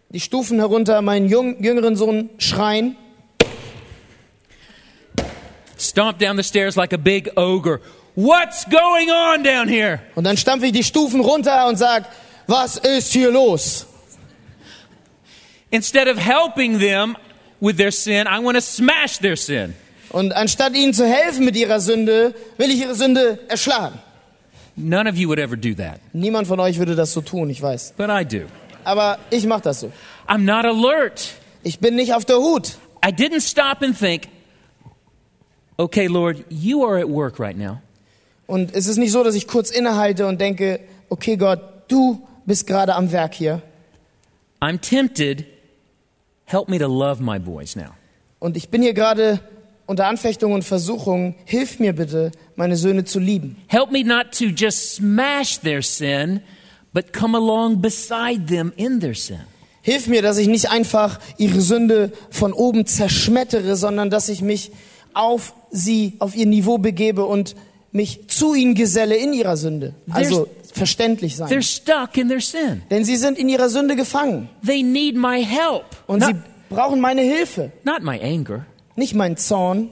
die Stufen herunter meinen jung, jüngeren Sohn schreien. stomp down the stairs like a big ogre. What's going on down here? Und dann stampfe ich die Stufen runter und sag, was ist hier los? Instead of helping them with their sin, I want to smash their sin. Und anstatt ihnen zu helfen mit ihrer Sünde, will ich ihre Sünde erschlagen. None of you would ever do that, Niemand von euch würde das so tun, ich weiß. but I do. Aber ich mache das so. I'm not alert. Ich bin nicht auf der Hut. I didn't stop and think, okay, Lord, you are at work right now. Und es ist nicht so, dass ich kurz innehalte und denke, okay Gott, du bist gerade am Werk hier. I'm tempted. Help me to love my boys now. Und ich bin hier gerade unter Anfechtung und Versuchung. Hilf mir bitte, meine Söhne zu lieben. Help me not to just smash their sin, but come along beside them in their sin. Hilf mir, dass ich nicht einfach ihre Sünde von oben zerschmettere, sondern dass ich mich auf sie, auf ihr Niveau begebe und mich zu ihnen geselle in ihrer Sünde. Also verständlich They're sein. stuck in their sin. Denn sie sind in ihrer Sünde gefangen They need my help, und not, sie brauchen meine Hilfe, not my anger. nicht meinen Zorn.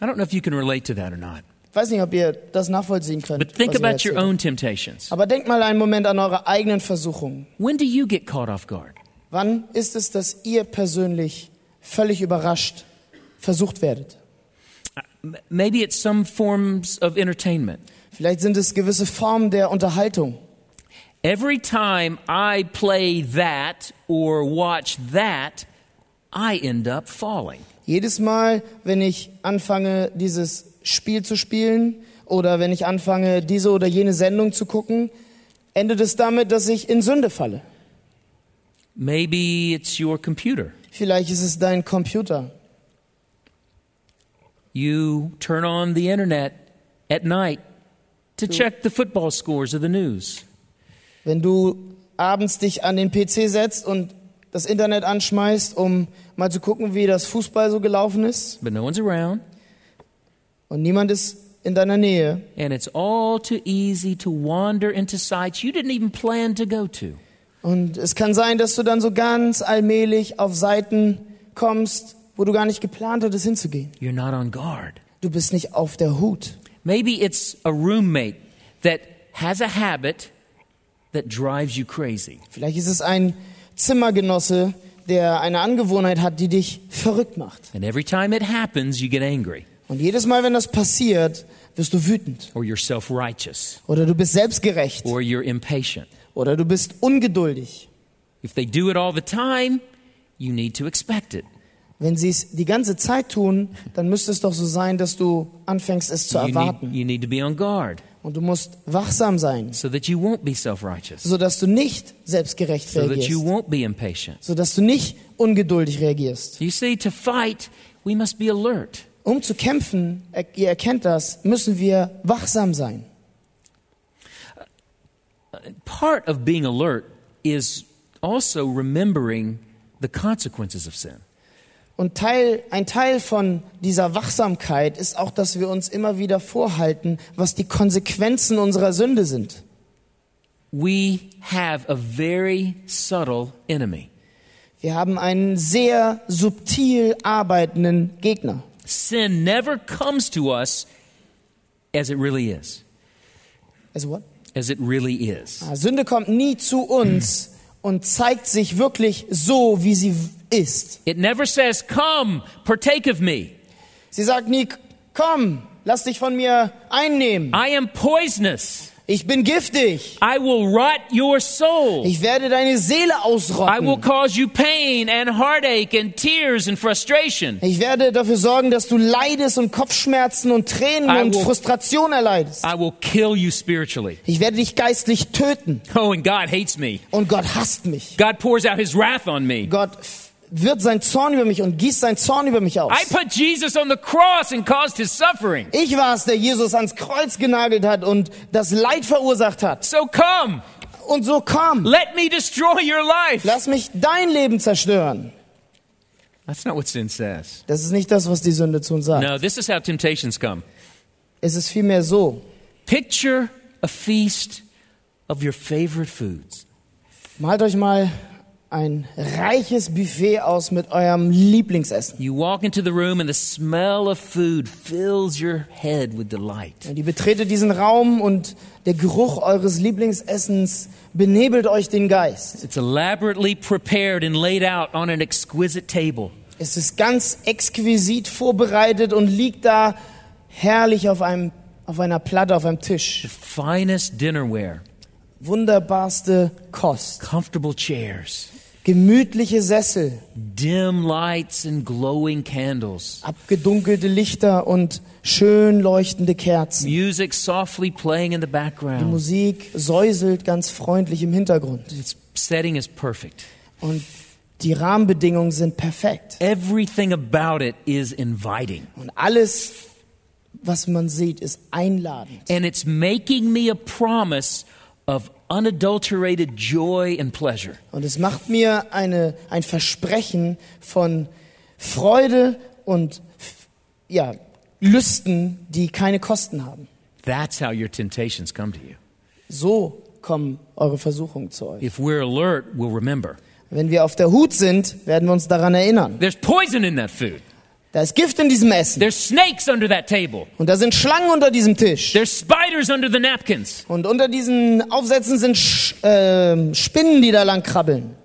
I don't know if you can relate to that or not. Ich weiß nicht, ob ihr das nachvollziehen könnt. But think about your own temptations. Aber denkt mal einen Moment an eure eigenen Versuchungen. When do you get caught off guard? Wann ist es, dass ihr persönlich völlig überrascht versucht werdet? M- Maybe it's some forms of entertainment. Vielleicht sind es gewisse Formen der Unterhaltung. Every time I play that or watch that, I end up falling. Jedes Mal, wenn ich anfange, dieses Spiel zu spielen oder wenn ich anfange, diese oder jene Sendung zu gucken, endet es damit, dass ich in Sünde falle. Maybe it's your computer. Vielleicht ist es dein Computer. You turn on the internet at night to check the football scores of the news. Wenn du abends dich an den PC setzt und das Internet anschmeißt, um mal zu gucken, wie das Fußball so gelaufen ist but no one's around, und niemand ist in deiner Nähe and it's all too easy to wander into sites you didn't even plan to go to. und es kann sein, dass du dann so ganz allmählich auf Seiten kommst, wo du gar nicht geplant hattest hinzugehen. You're not on guard. Du bist nicht auf der Hut. Maybe it's a roommate that has a habit that drives you crazy. Vielleicht ist es ein Zimmergenosse, der eine Angewohnheit hat, die dich verrückt macht. And every time it happens, you get angry Und jedes Mal, wenn das passiert, wirst du wütend. or you're self righteous Oder du bist selbstgerecht. or you're impatient. Oder du bist ungeduldig. If they do it all the time, you need to expect it. Wenn sie es die ganze Zeit tun, dann müsste es doch so sein, dass du anfängst, es zu You need, erwarten. you need to be on guard Und du musst wachsam sein, so that you won't be self righteous, sodass du nicht selbstgerecht so you reagierst. impatient. Sodass du nicht ungeduldig reagierst. You see, to fight, we must be alert. Um zu kämpfen, ihr erkennt das, müssen wir wachsam sein. Part of being alert is also remembering the consequences of sin. Und Teil, ein Teil von dieser Wachsamkeit ist auch, dass wir uns immer wieder vorhalten, was die Konsequenzen unserer Sünde sind. We have a very subtle enemy. Wir haben einen sehr subtil arbeitenden Gegner. Sin never comes to us as it really is. Also what? As it really is. Ah, Sünde kommt nie zu uns und zeigt sich wirklich so, wie sie ist. It never says, Come, partake of me. Sie sagt nie, komm, lass dich von mir einnehmen. I am poisonous. Ich bin giftig. I will rot your soul. Ich werde deine Seele I will ausrotten. cause you pain and heartache and tears and frustration. Ich werde dafür sorgen, dass du leidest und Kopfschmerzen und Tränen I und will- Frustration erleidest. I will kill you spiritually. Ich werde dich geistlich töten. Oh, and God hates me. Und Gott hasst mich. God pours out his wrath on me. Gott wird sein Zorn über mich und gießt sein Zorn über mich aus. I put Jesus on the cross and caused his suffering. Ich war es, der Jesus ans Kreuz genagelt hat und das Leid verursacht hat. So come, Und so komm, let me destroy your life. lass mich dein Leben zerstören. That's not what sin says. Das ist nicht das, was die Sünde zu uns sagt. No, this is how temptations come. Es ist vielmehr so. Picture a feast of your favorite foods. Malt euch mal ein reiches Buffet aus mit eurem Lieblingsessen. You walk into the room and the smell of food fills your head with delight. Und ihr betretet diesen Raum und der Geruch eures Lieblingsessens benebelt euch den Geist. It's elaborately prepared and laid out on an exquisite table. Es ist ganz exquisit vorbereitet und liegt da herrlich auf, einem, auf einer Platte, auf einem Tisch. The finest dinnerware, Wunderbarste Kost, comfortable chairs, gemütliche Sessel, dim lights and glowing candles, abgedunkelte Lichter und schön leuchtende Kerzen. music softly playing in the Die background. Musik säuselt ganz freundlich im Hintergrund. Its setting is perfect. Und die Rahmenbedingungen sind perfekt. Everything about it is inviting. Und alles, was man sieht, ist einladend. And it's making me a promise of unadulterated joy and pleasure. Und es macht mir eine, ein Versprechen von Freude und ja, Lüsten, die keine Kosten haben. That's how your temptations come to you. So kommen eure Versuchungen zu euch. If we're alert, we'll remember. Wenn wir auf der Hut sind, werden wir uns daran erinnern. There's poison in that food. Da ist Gift in diesem Essen. There's snakes under that table. Und da sind Schlangen unter diesem Tisch. There's spiders under the napkins. Und unter diesen Aufsätzen sind Sch ähm, Spinnen, die da lang krabbeln.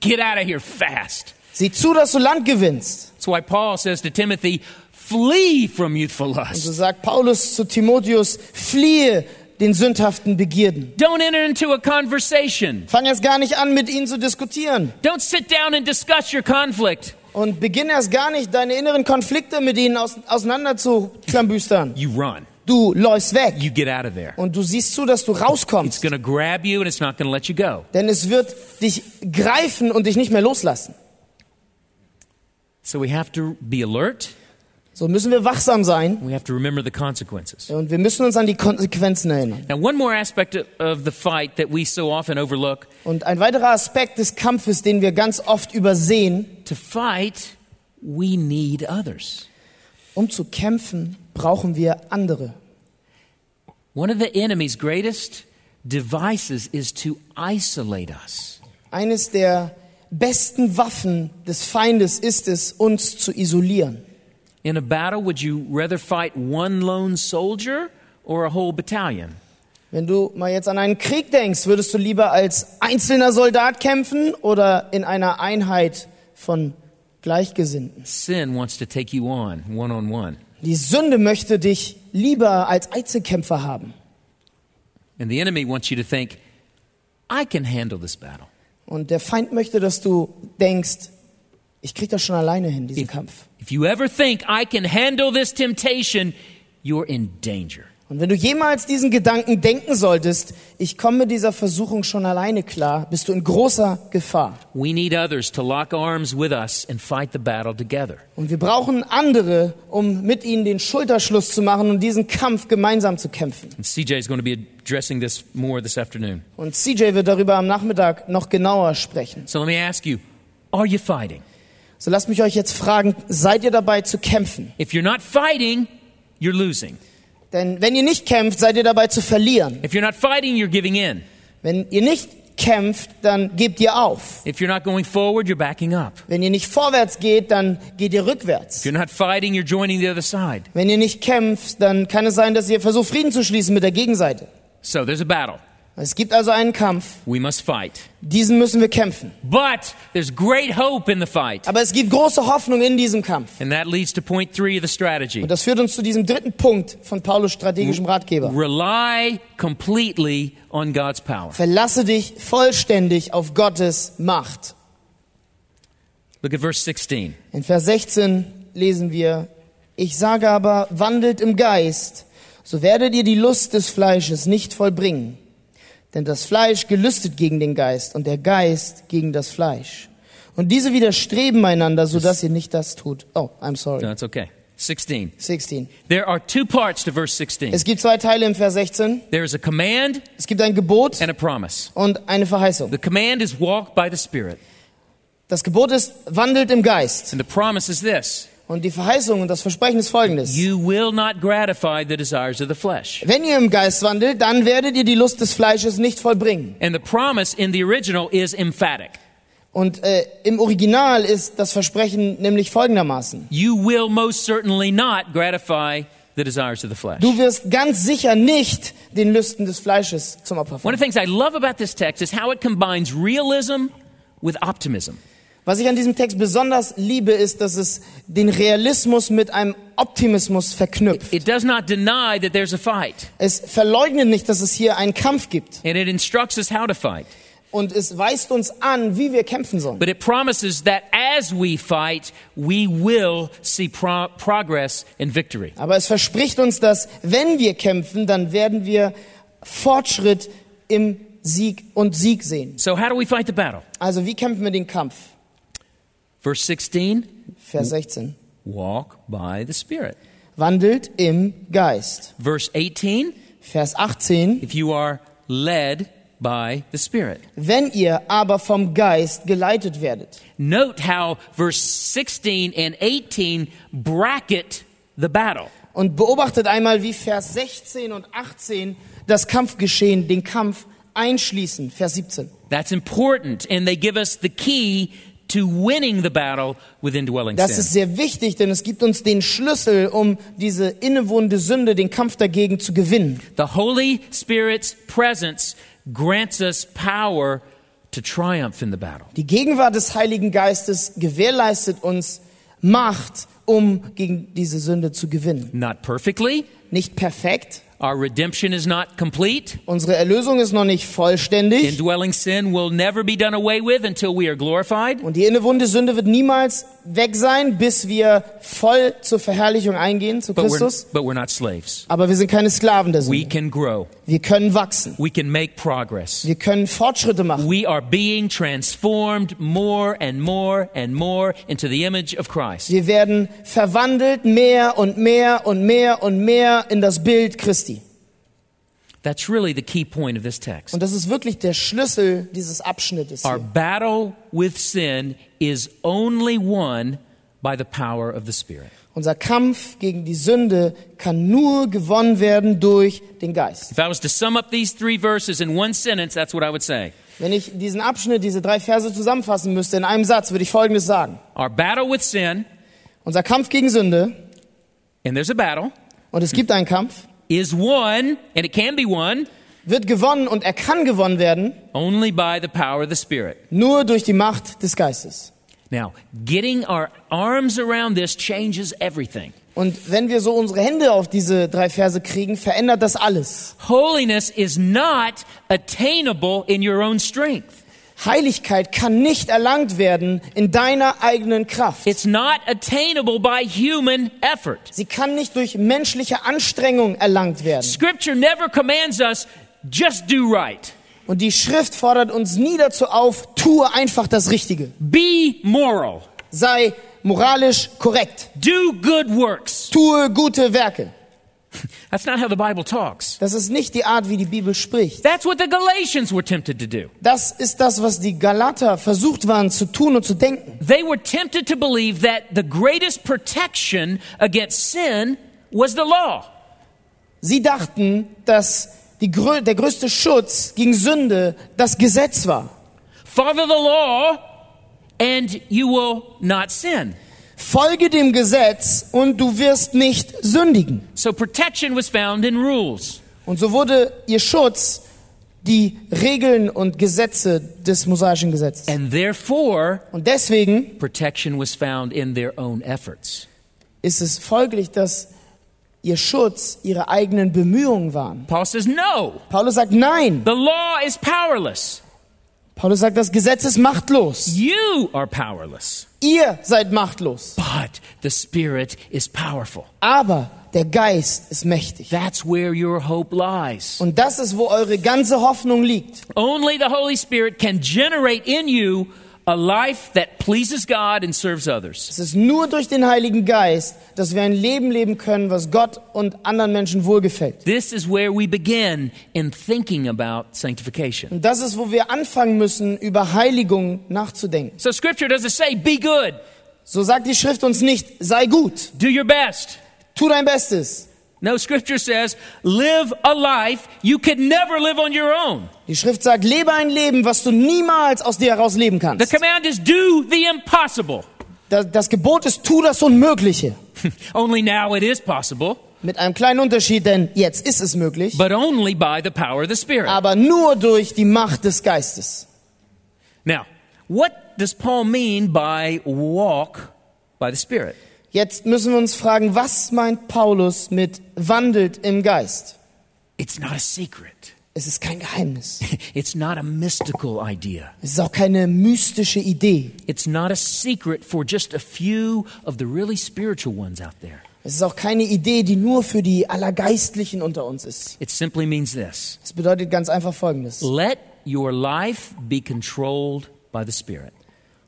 Get out of here fast. Sieh zu, dass du Land gewinnst. That's why Paul says to Timothy, flee from youthful Und lust. so sagt Paulus zu Timotheus, fliehe den sündhaften Begierden. Don't enter into a conversation. Fang erst gar nicht an, mit ihnen zu diskutieren. Don't sit down and discuss your conflict. Und beginn erst gar nicht, deine inneren Konflikte mit ihnen aus, auseinander zu klambüstern. You run. Du läufst weg. You get out of there. Und du siehst zu, dass du It's rauskommst. going to grab you and it's not to let you go. Denn es wird dich greifen und dich nicht mehr loslassen. So we have to be alert So müssen wir wachsam sein We have to remember the consequences. und wir müssen uns an die Konsequenzen erinnern. Now, one more aspect of the fight that we so often overlook Und ein weiterer Aspekt des Kampfes, den wir ganz oft übersehen, to fight, we need others. um zu kämpfen, brauchen wir andere. One of the enemy's greatest devices is to isolate us. Eines der besten Waffen des Feindes ist es, uns zu isolieren. In a battle, would you rather fight one lone soldier or a whole battalion? Wenn du mal jetzt an einen Krieg denkst, würdest du lieber als einzelner Soldat kämpfen oder in einer Einheit von Gleichgesinnten? Sin wants to take you on one on one. Die Sünde möchte dich lieber als Einzelkämpfer haben. And the enemy wants you to think, I can handle this battle. Und der Feind möchte, dass du denkst, ich krieg das schon alleine hin, diesen If, Kampf. if you ever think I can handle this temptation, you're in danger. Und wenn du jemals diesen Gedanken denken solltest, ich komme mit dieser Versuchung schon alleine klar, bist du in großer Gefahr. We need others to lock arms with us and fight the battle together. Und wir brauchen andere, um mit ihnen den Schulterschluss zu machen und diesen Kampf gemeinsam zu kämpfen. And CJ is going to be addressing this more this afternoon. Und CJ wird darüber am Nachmittag noch genauer sprechen. So let me ask you, are you fighting? So lasst mich euch jetzt fragen, seid ihr dabei zu kämpfen? If you're not fighting, you're losing. Denn wenn ihr nicht kämpft, seid ihr dabei zu verlieren. If you're not fighting, you're giving in. Wenn ihr nicht kämpft, dann gebt ihr auf. If you're not going forward, you're backing up. Wenn ihr nicht vorwärts geht, dann geht ihr If rückwärts. you're not fighting, you're joining the other side. Wenn ihr nicht kämpft, dann kann es sein, dass ihr versucht, Frieden zu schließen mit der Gegenseite. So there's a battle. Es gibt also einen Kampf. We must fight. Diesen müssen wir kämpfen. But there's great hope in the fight. Aber es gibt große Hoffnung in diesem Kampf. And that leads to point three of the strategy. Und das führt uns zu diesem dritten Punkt von Paulus strategischem Ratgeber. Rely completely on God's power. Verlasse dich vollständig auf Gottes Macht. Look at verse 16. In Vers 16 lesen wir, ich sage aber, wandelt im Geist, so werdet ihr die Lust des Fleisches nicht vollbringen. Denn das Fleisch gelüstet gegen den Geist und der Geist gegen das Fleisch. Und diese widerstreben einander, so dass ihr nicht das tut. Oh, I'm sorry. No, it's okay. 16. 16. There are two parts to verse 16. Es gibt zwei Teile im Vers 16. There is a command Es gibt ein Gebot and a promise. und eine Verheißung. The command is walk by the Spirit. Das Gebot ist, wandelt im Geist. And the promise is this Und die Verheißung und das Versprechen ist folgendes. you will not gratify the desires of the flesh. Wenn ihr im Geist wandelt, dann werdet ihr die Lust des Fleisches nicht vollbringen. And the promise in the original is emphatic. Und äh, im Original ist das Versprechen nämlich folgendermaßen. You will most certainly not gratify the desires of the flesh. Du wirst ganz sicher nicht den Lüsten des Fleisches zum Opfer One fallen. of the things I love about this text is how it combines realism with optimism. Was ich an diesem Text besonders liebe, ist, dass es den Realismus mit einem Optimismus verknüpft. It does not deny that there's a fight, Es verleugnet nicht, dass es hier einen Kampf gibt. and it instructs us how to fight. Und es weist uns an, wie wir kämpfen sollen. But it promises that as we fight, we will see pro- progress and victory. Aber es verspricht uns, dass wenn wir kämpfen, dann werden wir Fortschritt im Sieg und Sieg sehen. So, how do we fight the battle? Also wie kämpfen wir den Kampf? Verse 16 Vers 16. walk by the Spirit. Wandelt im Geist. Verse 18 Vers 18. if you are led by the Spirit. Wenn ihr aber vom Geist geleitet werdet. Note how verse 16 and 18 bracket the battle. Und beobachtet einmal, wie Vers 16 und 18 das Kampfgeschehen, den Kampf einschließen. Vers 17. That's important, and they give us the key to winning the battle with indwelling Das ist sin. sehr wichtig, denn es gibt uns den Schlüssel, um diese innewohnende Sünde, den Kampf dagegen zu gewinnen. The Holy Spirit's presence grants us power to triumph in the battle. Die Gegenwart des Heiligen Geistes gewährleistet uns Macht, um gegen diese Sünde zu gewinnen. Not perfectly, Nicht perfekt, Our redemption is not complete. Unsere Erlösung ist noch nicht vollständig. Indwelling sin will never be done away with until we are glorified. Und die innewunde Sünde wird niemals weg sein, bis wir voll zur Verherrlichung eingehen, zu But we're, Christus. but we're not slaves. Aber wir sind keine Sklaven der We Sünde. can grow. Wir können wachsen. We can make progress. Wir können Fortschritte machen. We are being transformed more and more and more into the image of Christ. Wir werden verwandelt mehr und mehr und mehr und mehr in das Bild Christi. That's really the key point of this text. Und das ist wirklich der Schlüssel dieses Abschnittes Our hier. battle with sin is only won by the power of the Spirit. Unser Kampf gegen die Sünde kann nur gewonnen werden durch den Geist. If I was to sum up these three verses in one sentence, that's what I would say. Wenn ich diesen Abschnitt, diese drei Verse zusammenfassen müsste in einem Satz, würde ich Folgendes sagen. Our battle with sin, Unser Kampf gegen Sünde, and there's a battle, und es gibt einen Kampf, is won, and it can be won, wird gewonnen und er kann gewonnen werden only by the power of the Spirit. nur durch die Macht des Geistes. Now, getting our arms around this changes everything. Und wenn wir so unsere Hände auf diese drei Verse kriegen, verändert das alles. Holiness is not attainable in your own strength. Heiligkeit kann nicht erlangt werden in deiner eigenen Kraft. It's not attainable by human effort. Sie kann nicht durch menschliche Anstrengung erlangt werden. Scripture never commands us just do right. Und die Schrift fordert uns nie dazu auf, tue einfach das Richtige. Be moral. Sei moralisch korrekt. Do good works. Tue gute Werke. That's not how the Bible talks. Das ist nicht die Art, wie die Bibel spricht. That's what the Galatians were tempted to do. Das ist das, was die Galater versucht waren zu tun und zu denken. They were tempted to believe that the greatest protection against sin was the law. Sie dachten, dass die, der größte Schutz gegen Sünde das Gesetz war. Follow the law and you will not sin. Folge dem Gesetz und du wirst nicht sündigen. So protection was found in rules. Und so wurde ihr Schutz die Regeln und Gesetze des mosaischen Gesetzes. And therefore, Und deswegen protection was found in their own efforts. ist es folglich, dass ihr Schutz ihre eigenen Bemühungen waren. Paul says, no, Paulus sagt nein. the law is powerless. Paulus sagt, das Gesetz ist machtlos. You are powerless. Ihr seid machtlos. But the Spirit is powerful. Aber der Geist ist mächtig. That's where your hope lies. Und das ist, wo eure ganze Hoffnung liegt. Only the Holy Spirit can generate in you a life that pleases God and serves others. Es ist nur durch den Heiligen Geist, dass wir ein Leben leben können, was Gott und anderen Menschen wohlgefällt. This is where we begin in thinking about sanctification. Und das ist, wo wir anfangen müssen, über Heiligung nachzudenken. So Scripture doesn't say, be good, So sagt die Schrift uns nicht, sei gut, do your best. tu dein Bestes. No, Scripture says, live a life you could never live on your own. Die Schrift sagt, lebe ein Leben, was du niemals aus dir heraus leben The kannst. command is do the impossible. Das, das Gebot ist, tu das Unmögliche. only now it is possible, Mit einem kleinen Unterschied, denn jetzt ist es möglich, but only by the power of the Spirit. aber nur durch die Macht des Geistes. Now, what does Paul mean by walk by the Spirit? Jetzt müssen wir uns fragen, was meint Paulus mit wandelt im Geist? It's not a secret. Es ist kein Geheimnis. It's not a mystical idea. Es ist auch keine mystische Idee. It's not a secret for just a few of the really spiritual ones out there. Es ist auch keine Idee, die nur für die Allergeistlichen unter uns ist. It simply means this Es bedeutet ganz einfach Folgendes. let your life be controlled by the Spirit.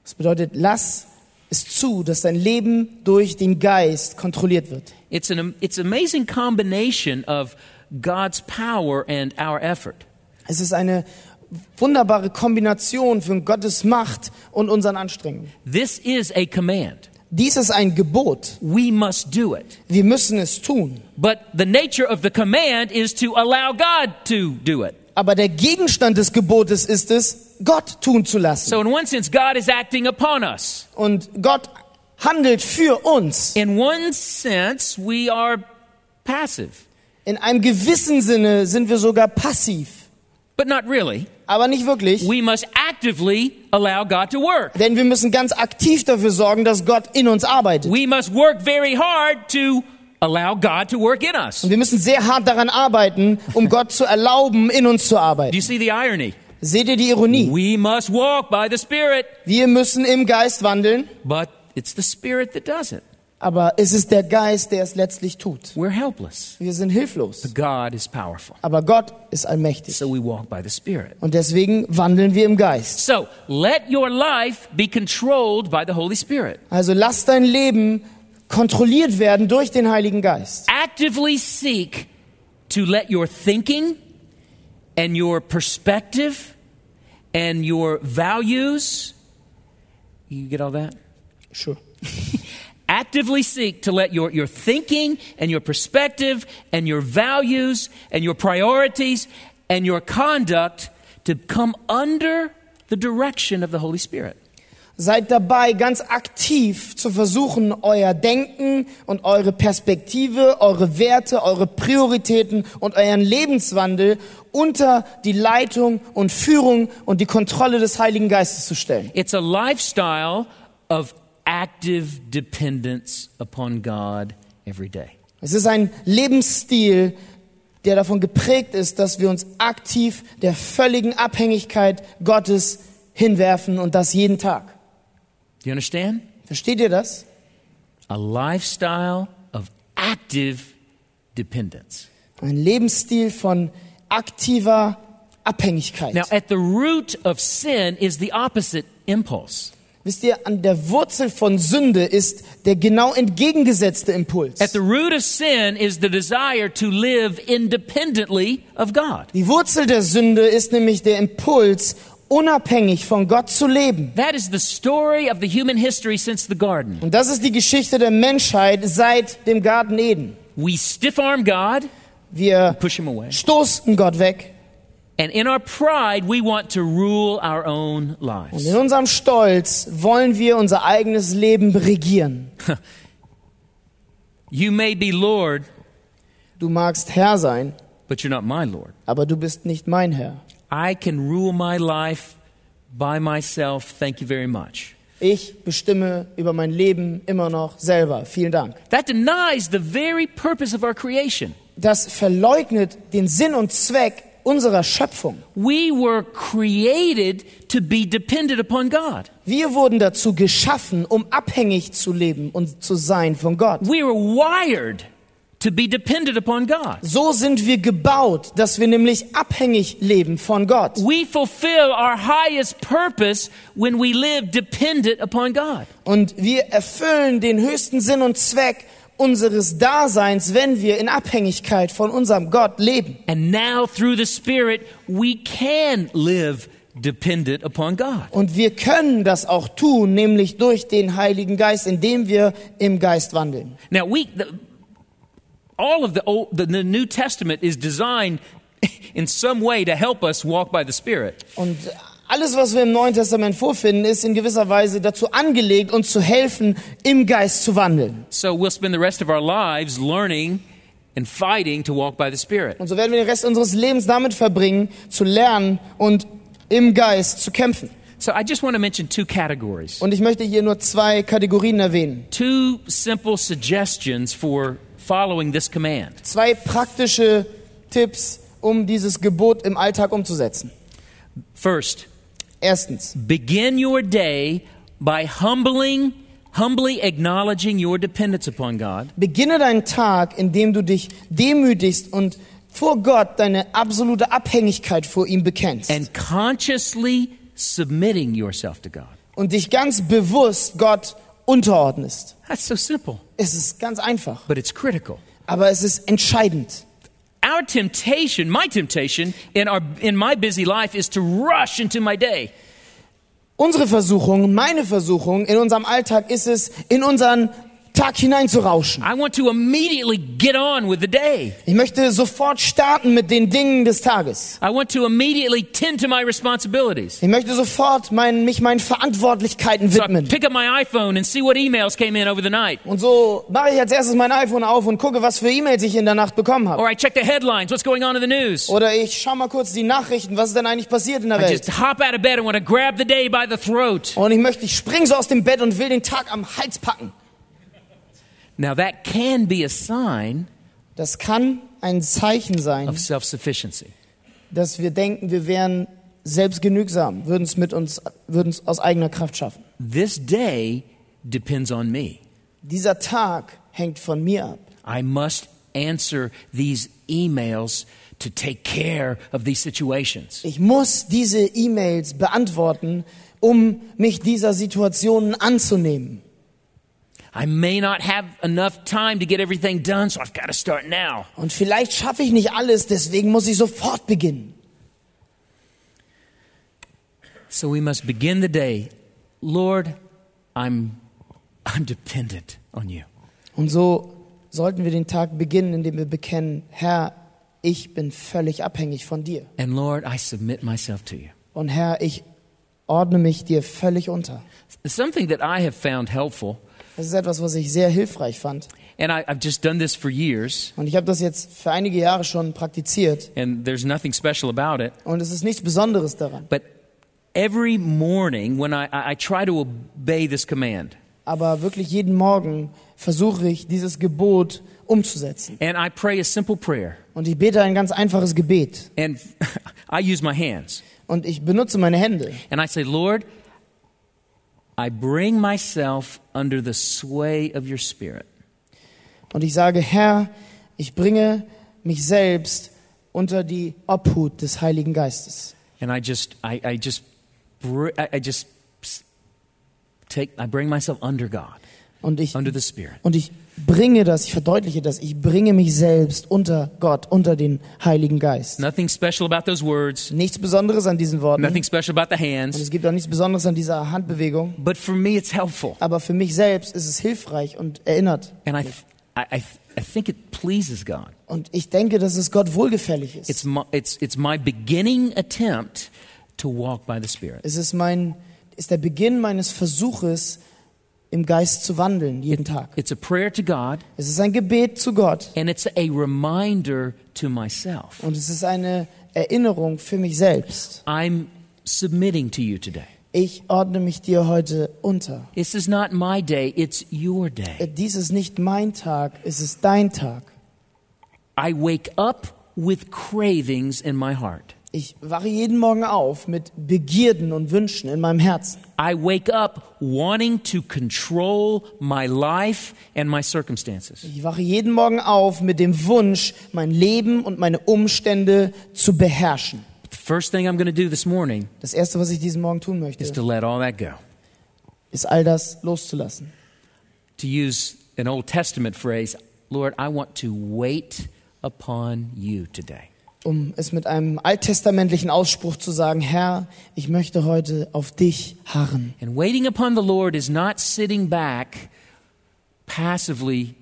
Es bedeutet, lass es zu, dass dein Leben durch den Geist kontrolliert wird. It's an it's amazing combination of God's power and our effort. Es ist eine wunderbare Kombination von Gottes Macht und unseren Anstrengungen. This is a command. Dies ist ein Gebot. We must do it. Wir müssen es tun. But the nature of the command is to allow God to do it. Aber der Gegenstand des Gebotes ist es, Gott tun zu lassen. So in one sense God is acting upon us. Und Gott handelt für uns. In one sense we are passive. In einem gewissen Sinne sind wir sogar passiv. But not really. Aber nicht wirklich. We must actively allow God to work. Denn wir müssen ganz aktiv dafür sorgen, dass Gott in uns arbeitet. We must work very hard to allow God to work in us. Und wir müssen sehr hart daran arbeiten, um Gott zu erlauben, in uns zu Do arbeiten. you see the irony? Seht ihr die Ironie? We must walk by the Spirit, Wir müssen im Geist wandeln, but it's the Spirit that does it. aber es ist der Geist, der es letztlich tut. We're helpless. Wir sind hilflos, God is powerful. aber Gott ist allmächtig. So we walk by the Spirit. Und deswegen wandeln wir im Geist. So let your life be controlled by the Holy Spirit. Also lass dein Leben kontrolliert werden durch den Heiligen Geist. Actively seek to let your thinking and your perspective and your values, you get all that? Sure. actively seek to let your, your thinking and your perspective and your values and your priorities and your conduct to come under the direction of the Holy Spirit. Seid dabei, ganz aktiv zu versuchen, euer Denken und eure Perspektive, eure Werte, eure Prioritäten und euren Lebenswandel unter die Leitung und Führung und die Kontrolle des Heiligen Geistes zu stellen. It's a lifestyle of active dependence upon God every day. Es ist ein Lebensstil, der davon geprägt ist, dass wir uns aktiv der völligen Abhängigkeit Gottes hinwerfen und das jeden Tag. Do you understand? Versteht ihr das? A lifestyle of active dependence. Ein Lebensstil von aktiver Abhängigkeit. Now, at the root of sin is the opposite impulse. Wisst ihr, an der Wurzel von Sünde ist der genau entgegengesetzte Impuls. At the root of sin is the desire to live independently of God. Die Wurzel der Sünde ist nämlich der Impuls, unabhängig von Gott zu leben. That is the story of the human history since the garden. Und das ist die Geschichte der Menschheit seit dem Garten Eden. We stiff arm God, Wir push him away, stoßen Gott weg and in our pride, we want to rule our own und lives. in unserem Stolz wollen wir unser eigenes Leben regieren. You may be Lord, Du magst Herr sein, but you're not my Lord. aber du bist nicht mein Herr. I can rule my life by myself. Thank you very much. Ich bestimme über mein Leben immer noch selber. Vielen Dank. That denies the very purpose of our creation. Das verleugnet den Sinn und Zweck unserer Schöpfung. We were created to be dependent upon God. Wir wurden dazu geschaffen, um abhängig zu leben und zu sein von Gott. We were wired to be dependent upon God. So sind wir gebaut, dass wir nämlich abhängig leben von Gott. We fulfill our highest purpose when we live dependent upon God. Und wir erfüllen den höchsten Sinn und Zweck unseres Daseins, wenn wir in Abhängigkeit von unserem Gott leben. And now through the Spirit, we can live dependent upon God. Und wir können das auch tun, nämlich durch den Heiligen Geist, indem wir im Geist wandeln. Now we, the, all of the, old, the, the New Testament is designed in some way to help us walk by the Spirit. Und alles, was wir im Neuen Testament vorfinden, ist in gewisser Weise dazu angelegt, uns zu helfen, im Geist zu wandeln. So we'll spend the rest of our lives learning and fighting to walk by the Spirit. Und so werden wir den Rest unseres Lebens damit verbringen, zu lernen und im Geist zu kämpfen. So I just want to mention two categories, Und ich möchte hier nur zwei Kategorien erwähnen. two simple suggestions for following this command. Zwei praktische Tipps, um dieses Gebot im Alltag umzusetzen. First, Erstens, begin your day by humbling, humbly acknowledging your dependence upon God beginne deinen Tag, indem du dich demütigst und vor Gott deine absolute Abhängigkeit vor ihm bekennst. and consciously submitting yourself to God. und dich ganz bewusst Gott unterordnest. That's so simple, Es ist ganz einfach, but it's critical. aber es ist entscheidend. Our temptation, my temptation in our in my busy life is to rush into my day. Unsere Versuchung, meine Versuchung in unserem Alltag ist es, in unseren Tag hineinzurauschen. I want to immediately get on with the day. Ich möchte sofort starten mit den Dingen des Tages. I want to immediately tend to my responsibilities. Ich möchte sofort mein, mich meinen Verantwortlichkeiten So I widmen. pick up my iPhone and see what emails came in over the night. Und so mache ich als erstes mein iPhone auf und gucke, was für E-Mails ich in der Nacht bekommen habe. Or I check the headlines, what's going on in the news. Oder ich schaue mal kurz die Nachrichten, was ist denn eigentlich passiert in der I Welt. just hop out of bed and want to grab the day by the throat. Und ich möchte, ich spring so aus dem Bett und will den Tag am Hals packen. Now, that can be a sign Das kann ein Zeichen sein, of self sufficiency. dass wir denken, wir wären selbstgenügsam, würden es mit uns, würden es aus eigener Kraft schaffen. This day depends on me. Dieser Tag hängt von mir ab. I must answer these emails to take care of these situations. Ich muss diese E-Mails beantworten, um mich dieser Situationen anzunehmen. I may not have enough time to get everything done, so I've got to start now. Und vielleicht schaffe ich nicht alles, deswegen muss ich sofort beginnen. So we must begin the day, Lord, I'm I'm dependent on you. Und so sollten wir den Tag beginnen, indem wir bekennen, Herr, ich bin völlig abhängig von dir. And Lord, I submit myself to you. Und Herr, ich ordne mich dir völlig unter. Something that I have found helpful, Das ist etwas, was ich sehr hilfreich fand. and I, I've just done this for years, Und ich habe das jetzt für einige Jahre schon praktiziert. and there's nothing special about it. Und es ist nichts Besonderes daran. But every morning when I, I try to obey this command, Aber wirklich jeden Morgen versuche ich, dieses Gebot umzusetzen. and I pray a simple prayer, Und ich bete ein ganz einfaches Gebet. and I use my hands, Und ich benutze meine Hände. and I say, Lord, I bring myself under the sway of your Spirit. Und ich sage, Herr, ich bringe mich selbst unter die Obhut des Heiligen Geistes. and I just I, I just I just take I bring myself under God, Und ich, under the Spirit. und ich bringe das, ich verdeutliche das, ich bringe mich selbst unter Gott, unter den Heiligen Geist. Nothing special about those words. Nichts Besonderes an diesen Worten. Nothing special about the Und hands. es gibt auch nichts Besonderes an dieser Handbewegung. But for me, it's helpful, Aber für mich selbst ist es hilfreich und erinnert. and I I I, I think it pleases God. Und ich denke, dass es Gott wohlgefällig ist. It's my it's it's my beginning attempt to walk by the Spirit. Es ist mein, ist der Beginn meines Versuches, im Geist zu wandeln, jeden Tag. It's a prayer to God, Es ist ein Gebet zu Gott and it's a reminder to myself. und es ist eine Erinnerung für mich selbst. I'm submitting to you today. Ich ordne mich dir heute unter. This is not my day; it's your Äh, day. Dies ist nicht mein Tag, es ist dein Tag. I wake up with cravings in my heart. Ich wache jeden Morgen auf mit Begierden und Wünschen in meinem Herzen. I wake up wanting to control my life and my circumstances. Ich wache jeden Morgen auf mit dem Wunsch, mein Leben und meine Umstände zu beherrschen. The first thing I'm going to do this morning Das Erste, was ich diesen Morgen tun is möchte, to let all that go. ist all das loszulassen. To use an Old Testament phrase, Lord, I want to wait upon you today. Um es mit einem alttestamentlichen Ausspruch zu sagen, Herr, ich möchte heute auf dich harren. And waiting upon the Lord is not sitting back passively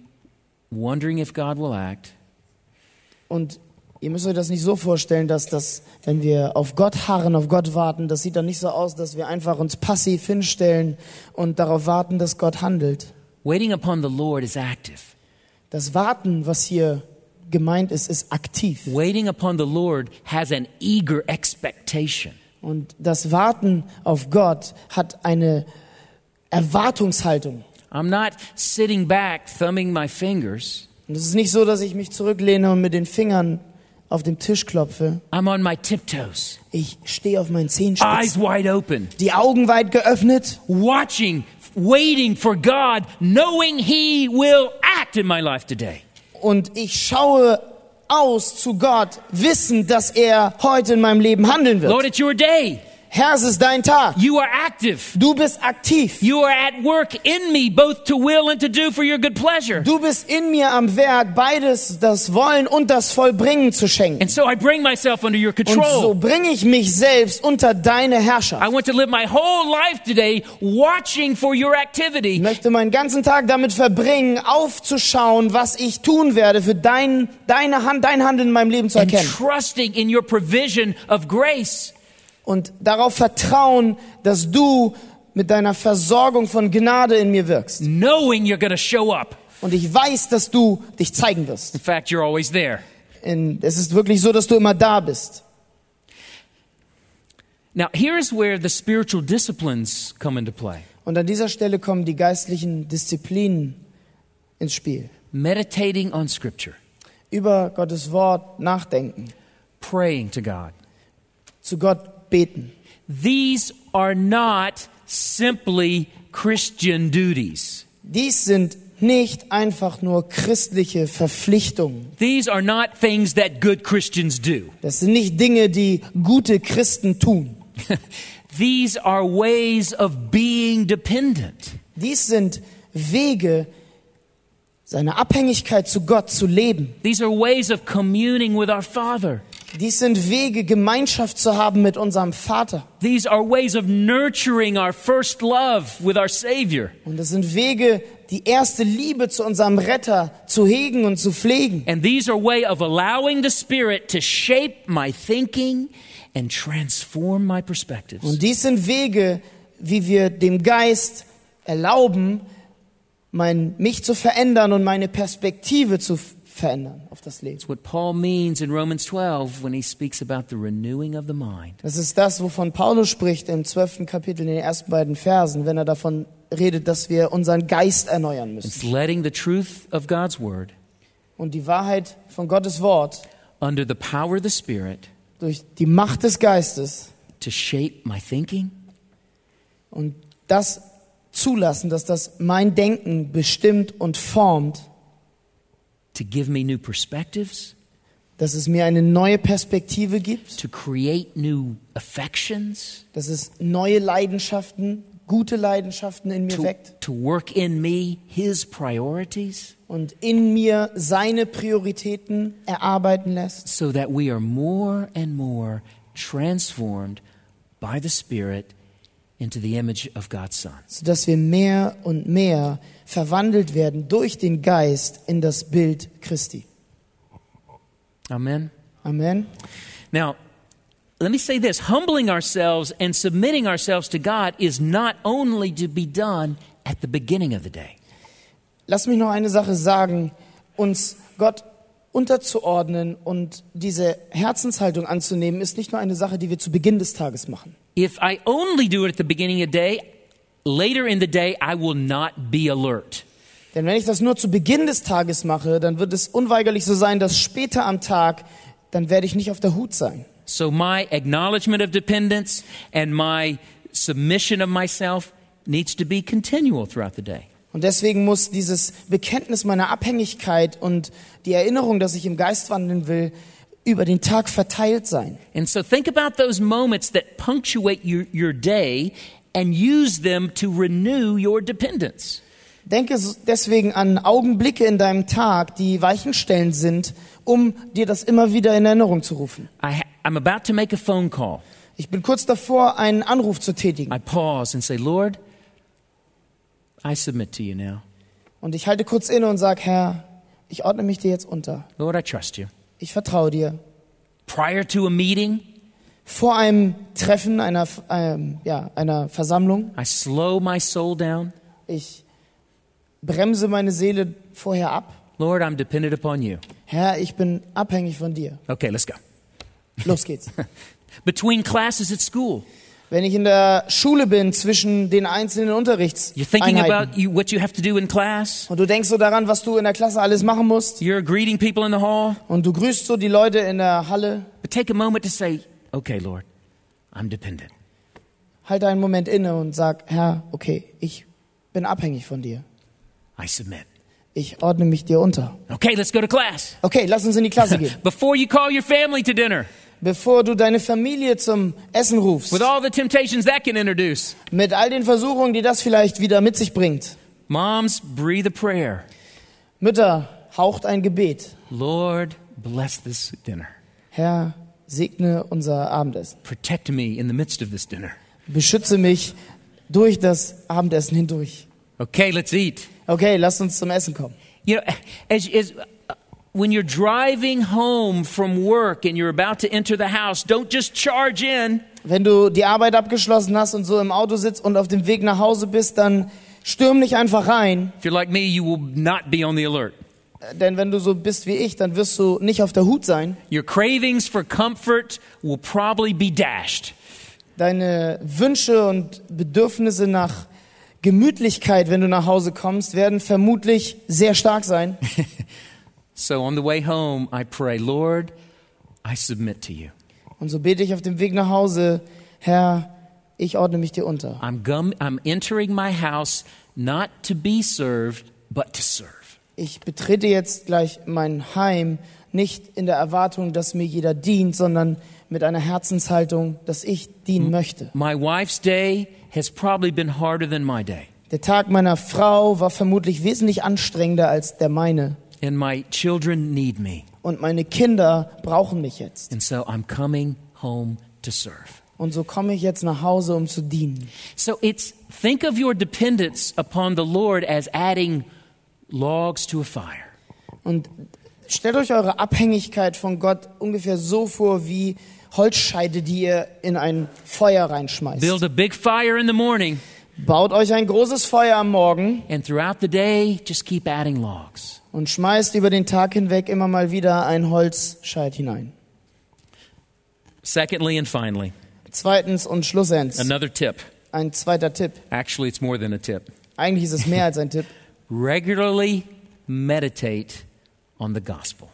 wondering if God will act. Und ihr müsst euch das nicht so vorstellen, dass das, wenn wir auf Gott harren, auf Gott warten, das sieht dann nicht so aus, dass wir einfach uns passiv hinstellen und darauf warten, dass Gott handelt. Waiting upon the Lord is active. Das Warten, was hier gemeint ist, ist aktiv. Waiting upon the Lord has an eager expectation. Und das Warten auf Gott hat eine Erwartungshaltung. I'm not sitting back thumbing my fingers. Und es ist nicht so, dass ich mich zurücklehne und mit den Fingern auf dem Tisch klopfe. I'm on my tiptoes, Ich stehe auf meinen eyes Zehenspitzen, wide open, die Augen weit geöffnet watching, waiting for God, knowing He will act in my life today. Und ich schaue aus zu Gott, wissen, dass er heute in meinem Leben handeln wird. Lord, it's your day. Herr, es ist dein Tag. You are active. Du bist aktiv. You are at work in me, both to will and to do for your good pleasure. Du bist in mir am Werk, beides das Wollen und das Vollbringen zu schenken. And so I bring myself under your Und so control. bringe ich mich selbst unter deine Herrschaft. I want to live my whole life today watching for your Ich activity möchte meinen ganzen Tag damit verbringen, aufzuschauen, was ich tun werde, für dein, deine Hand, dein Handeln in meinem Leben zu and erkennen. trusting in your provision of grace. Und darauf vertrauen, dass du mit deiner Versorgung von Gnade in mir wirkst. knowing you're to show up. Und ich weiß, dass du dich zeigen wirst. In fact, you're always there. In, es ist wirklich so, dass du immer da bist. Now, here's where the spiritual disciplines come into play. Und an dieser Stelle kommen die geistlichen Disziplinen ins Spiel. meditating on Scripture, Über Gottes Wort nachdenken, praying to God. zu Gott beten. These are not simply Christian duties. Dies sind nicht einfach nur christliche Verpflichtungen. These are not things that good Christians do. Das sind nicht Dinge, die gute Christen tun. These are ways of being dependent. Dies sind Wege, seine Abhängigkeit zu Gott zu leben. These are ways of communing with our Father. Dies sind Wege, Gemeinschaft zu haben mit unserem Vater. These are ways of nurturing our first love with our Savior. Und das sind Wege, die erste Liebe zu unserem Retter zu hegen und zu pflegen. And these are way of allowing the Spirit to shape my thinking and transform my perspectives. Und dies sind Wege, wie wir dem Geist erlauben, mein, mich zu verändern und meine Perspektive zu f- verändern auf das Leben. It's what Paul means in Romans 12 when he speaks about the renewing of the mind. Das ist das, wovon Paulus spricht im zwölften Kapitel in den ersten beiden Versen, wenn er davon redet, dass wir unseren Geist erneuern müssen. It's letting the truth of God's word Und die Wahrheit von Gottes Wort under the power of the Spirit durch die Macht des Geistes to shape my thinking und das zulassen, dass das mein Denken bestimmt und formt, to give me new perspectives, dass es mir eine neue Perspektive gibt, to create new affections, dass es neue Leidenschaften, gute Leidenschaften in mir to, weckt to work in me His priorities, und in mir seine Prioritäten erarbeiten lässt, so that we are more and more transformed by the Spirit into the image of God's Son. sodass wir mehr und mehr verwandelt werden durch den Geist in das Bild Christi. Amen. Amen. Now, let me say this humbling ourselves and submitting ourselves to God is not only to be done at the beginning of the day. Lass mich noch eine Sache sagen, uns Gott unterzuordnen und diese Herzenshaltung anzunehmen, ist nicht nur eine Sache, die wir zu Beginn des Tages machen. If I only do it at the beginning of the day, later in the day, I will not be alert. Denn wenn ich das nur zu Beginn des Tages mache, dann wird es unweigerlich so sein, dass später am Tag, dann werde ich nicht auf der Hut sein. So, my acknowledgement of dependence and my submission of myself needs to be continual throughout the day. Und deswegen muss dieses Bekenntnis meiner Abhängigkeit und die Erinnerung, dass ich im Geist wandeln will, über den Tag verteilt sein. And so, think about those moments that punctuate your, your day and use them to renew your dependence. Denke deswegen an Augenblicke in deinem Tag, die weichenstellend sind, um dir das immer wieder in Erinnerung zu rufen. I I'm about to make a phone call. Ich bin kurz davor, einen Anruf zu tätigen. I pause and say, Lord, I submit to you now. Und ich halte kurz inne und sage, Herr, ich ordne mich dir jetzt unter. Lord, I trust you. Ich vertraue dir. Prior to a meeting, Vor einem Treffen, einer, ähm, ja, einer Versammlung, I slow my soul down. ich bremse meine Seele vorher ab. Lord, I'm dependent upon you. Herr, ich bin abhängig von dir. Okay, let's go. Los geht's. Between classes at school, Wenn ich in der Schule bin zwischen den einzelnen you're thinking about Unterrichtseinheiten you, what you have to do in class. und du denkst so daran, was du in der Klasse alles machen musst You're greeting people in the hall. und du grüßt so die Leute in der Halle, But take a moment to say, okay, Lord, I'm dependent. halt einen Moment inne und sag, Herr, okay, ich bin abhängig von dir. I submit. Ich ordne mich dir unter. Okay, let's go to class. Okay, lass uns in die Klasse gehen. Before you call your family to dinner, Bevor du deine Familie zum Essen rufst, with all the temptations that can introduce, mit all den Versuchungen, die das vielleicht wieder mit sich bringt. moms, breathe a prayer. Mütter, haucht ein Gebet. Lord, bless this dinner. Herr, segne unser Abendessen. Protect me in the midst of this dinner. Beschütze mich durch das Abendessen hindurch. Okay, let's eat. Okay, lass uns zum Essen kommen. You know, as, as, uh, when you're driving home from work and you're about to enter the house, don't just charge in. Wenn du die Arbeit abgeschlossen hast und so im Auto sitzt und auf dem Weg nach Hause bist, dann stürm nicht einfach rein. If you're like me, you will not be on the alert. Denn wenn du so bist wie ich, dann wirst du nicht auf der Hut sein. Your cravings for comfort will probably be dashed. Deine Wünsche und Bedürfnisse nach Gemütlichkeit, wenn du nach Hause kommst, werden vermutlich sehr stark sein. So on the way home, I pray, Lord, I submit to you. Und so bete ich auf dem Weg nach Hause, Herr, ich ordne mich dir unter. I'm, I'm entering my house not to be served, but to serve. Ich betrete jetzt gleich mein Heim, nicht in der Erwartung, dass mir jeder dient, sondern mit einer Herzenshaltung, dass ich dienen möchte. My wife's day has probably been harder than my day, Der Tag meiner Frau war vermutlich wesentlich anstrengender als der meine. and my children need me. Und meine Kinder brauchen mich jetzt. And so I'm coming home to serve. Und so komme ich jetzt nach Hause, um zu dienen. So it's think of your dependence upon the Lord as adding logs to a fire. Und stellt euch eure Abhängigkeit von Gott ungefähr so vor wie Holzscheide, die ihr in ein Feuer reinschmeißt. Build a big fire in the morning, Baut euch ein großes Feuer am Morgen and throughout the day, just keep adding logs. und schmeißt über den Tag hinweg immer mal wieder ein Holzscheit hinein. Secondly and finally, Zweitens und schlussends, another tip. ein zweiter Tipp. Actually, it's more than a tip. Eigentlich ist es mehr als ein Tipp. Regularly meditate on the gospel.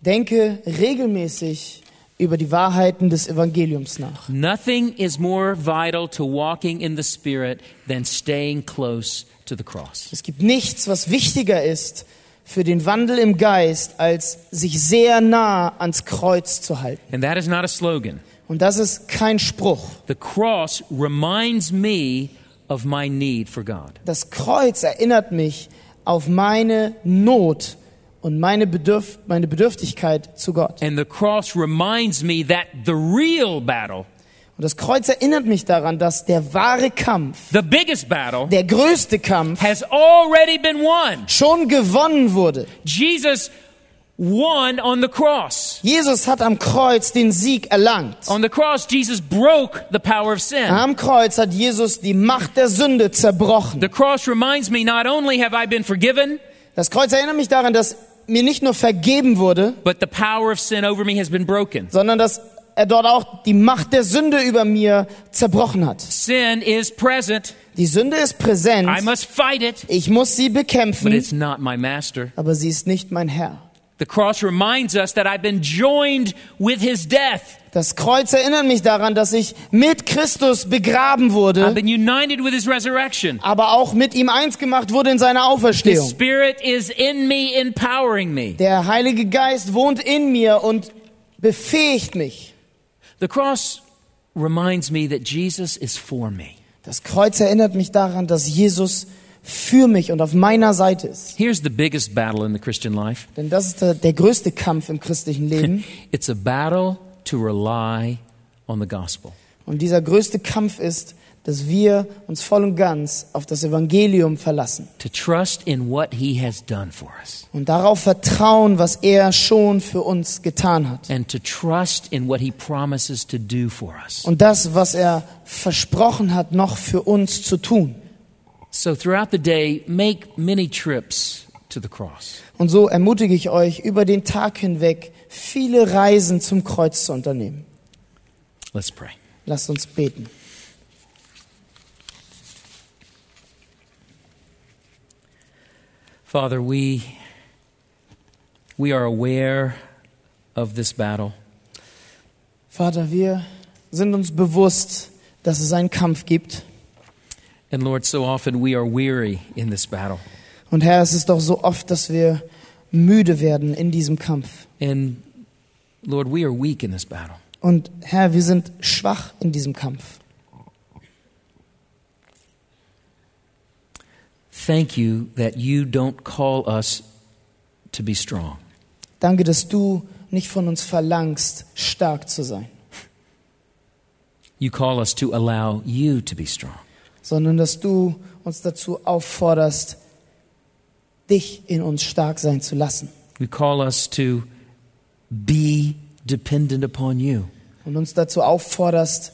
Denke regelmäßig über die Wahrheiten des Evangeliums nach. Nothing is more vital to walking in the Spirit than staying close to the cross. Es gibt nichts, was wichtiger ist für den Wandel im Geist, als sich sehr nah ans Kreuz zu halten. And that is not a slogan. Und das ist kein Spruch. The cross reminds me of my need for God. Das Kreuz erinnert mich auf meine Not und meine, Bedürf meine Bedürftigkeit zu Gott. And the cross reminds me that the real battle, Und das Kreuz erinnert mich daran, dass der wahre Kampf, the biggest battle, der größte Kampf, has already been won. schon gewonnen wurde. Jesus won on the cross. Jesus hat am Kreuz den Sieg erlangt. On the cross, Jesus broke the power of sin. Am Kreuz hat Jesus die Macht der Sünde zerbrochen. The cross reminds me not only have I been forgiven, Das Kreuz erinnert mich daran, dass mir nicht nur vergeben wurde, but the power of sin over me has been broken. sondern dass er dort auch die Macht der Sünde über mir zerbrochen hat. Sin is present. Die Sünde ist präsent. I must fight it, Ich muss sie but bekämpfen, it's not my master. aber sie ist nicht mein Herr. The cross reminds us that I've been joined with his death. Das Kreuz erinnert mich daran, dass ich mit Christus begraben I've wurde, been united with his resurrection. aber auch mit ihm eins gemacht wurde in seiner His Auferstehung. spirit is in me, empowering me. Der Heilige Geist wohnt in mir und befähigt mich. The cross reminds me that Jesus is for me. Das Kreuz erinnert mich daran, dass Jesus für mich und auf meiner Seite ist. Here's the biggest battle in the Christian life Denn das ist der, der größte Kampf im christlichen Leben. it's a battle to rely on the gospel. Und dieser größte Kampf ist, dass wir uns voll und ganz auf das Evangelium verlassen to trust in what he has done for us und darauf vertrauen, was er schon für uns getan hat. and to trust in what he promises to do for us. Und das, was er versprochen hat, noch für uns zu tun. So throughout the day, make many trips to the cross. Und so ermutige ich euch, über den Tag hinweg viele Reisen zum Kreuz zu unternehmen. Let's pray. Lasst uns beten. Father, we we are aware of this battle. Vater, wir sind uns bewusst, dass es einen Kampf gibt. And Lord, so often we are weary in this battle. Und Herr, es ist doch so oft, dass wir müde werden in diesem Kampf. And Lord, we are weak in this battle. Und Herr, wir sind schwach in diesem Kampf. Thank you that you don't call us to be strong. Danke, dass du nicht von uns verlangst, stark zu sein, You call us to allow you to be strong. Sondern dass du uns dazu aufforderst, dich in uns stark sein zu lassen You call us to be dependent upon you. und uns dazu aufforderst,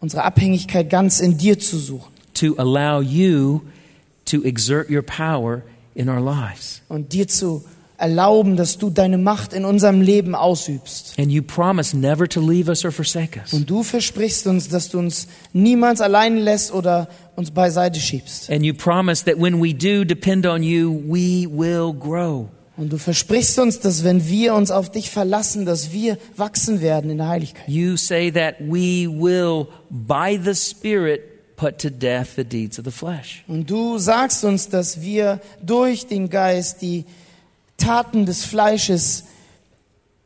unsere Abhängigkeit ganz in dir zu suchen to allow you to exert your power in our lives. und dir zu erlauben, dass du deine Macht in unserem Leben ausübst. And you promise never to leave us or forsake us. Und du versprichst uns, dass du uns niemals allein lässt oder uns beiseite schiebst. And you promise that when we do depend on you, we will grow. Und du versprichst uns, dass wenn wir uns auf dich verlassen, dass wir wachsen werden in der Heiligkeit. You say that we will, by the Spirit, put to death the deeds of the flesh. Und du sagst uns, dass wir durch den Geist die Taten des Fleisches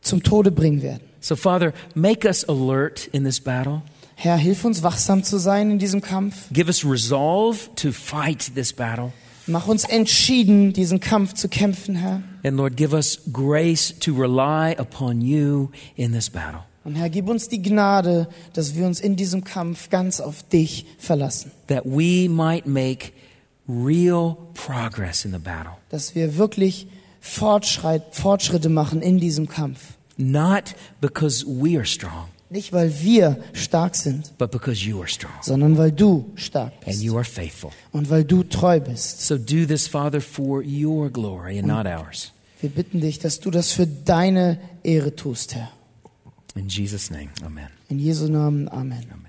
zum Tode bringen werden. So, Father, make us alert in this battle. Herr, hilf uns wachsam zu sein in diesem Kampf. Give us resolve to fight this battle. Mach uns entschieden, diesen Kampf zu kämpfen, Herr. And Lord, give us grace to rely upon you in this battle. Und Herr, gib uns die Gnade, dass wir uns in diesem Kampf ganz auf dich verlassen. That we might make real progress in the battle. Dass wir wirklich Fortschritt, Fortschritte machen in diesem Kampf. Not because we are strong, Nicht, weil wir stark sind, but because you are strong sondern weil du stark and bist you are faithful. und weil du treu bist. So do this, Father, for your glory and not ours. Wir bitten dich, dass du das für deine Ehre tust, Herr. In Jesus' name, amen. In Jesu Namen. Amen. Amen.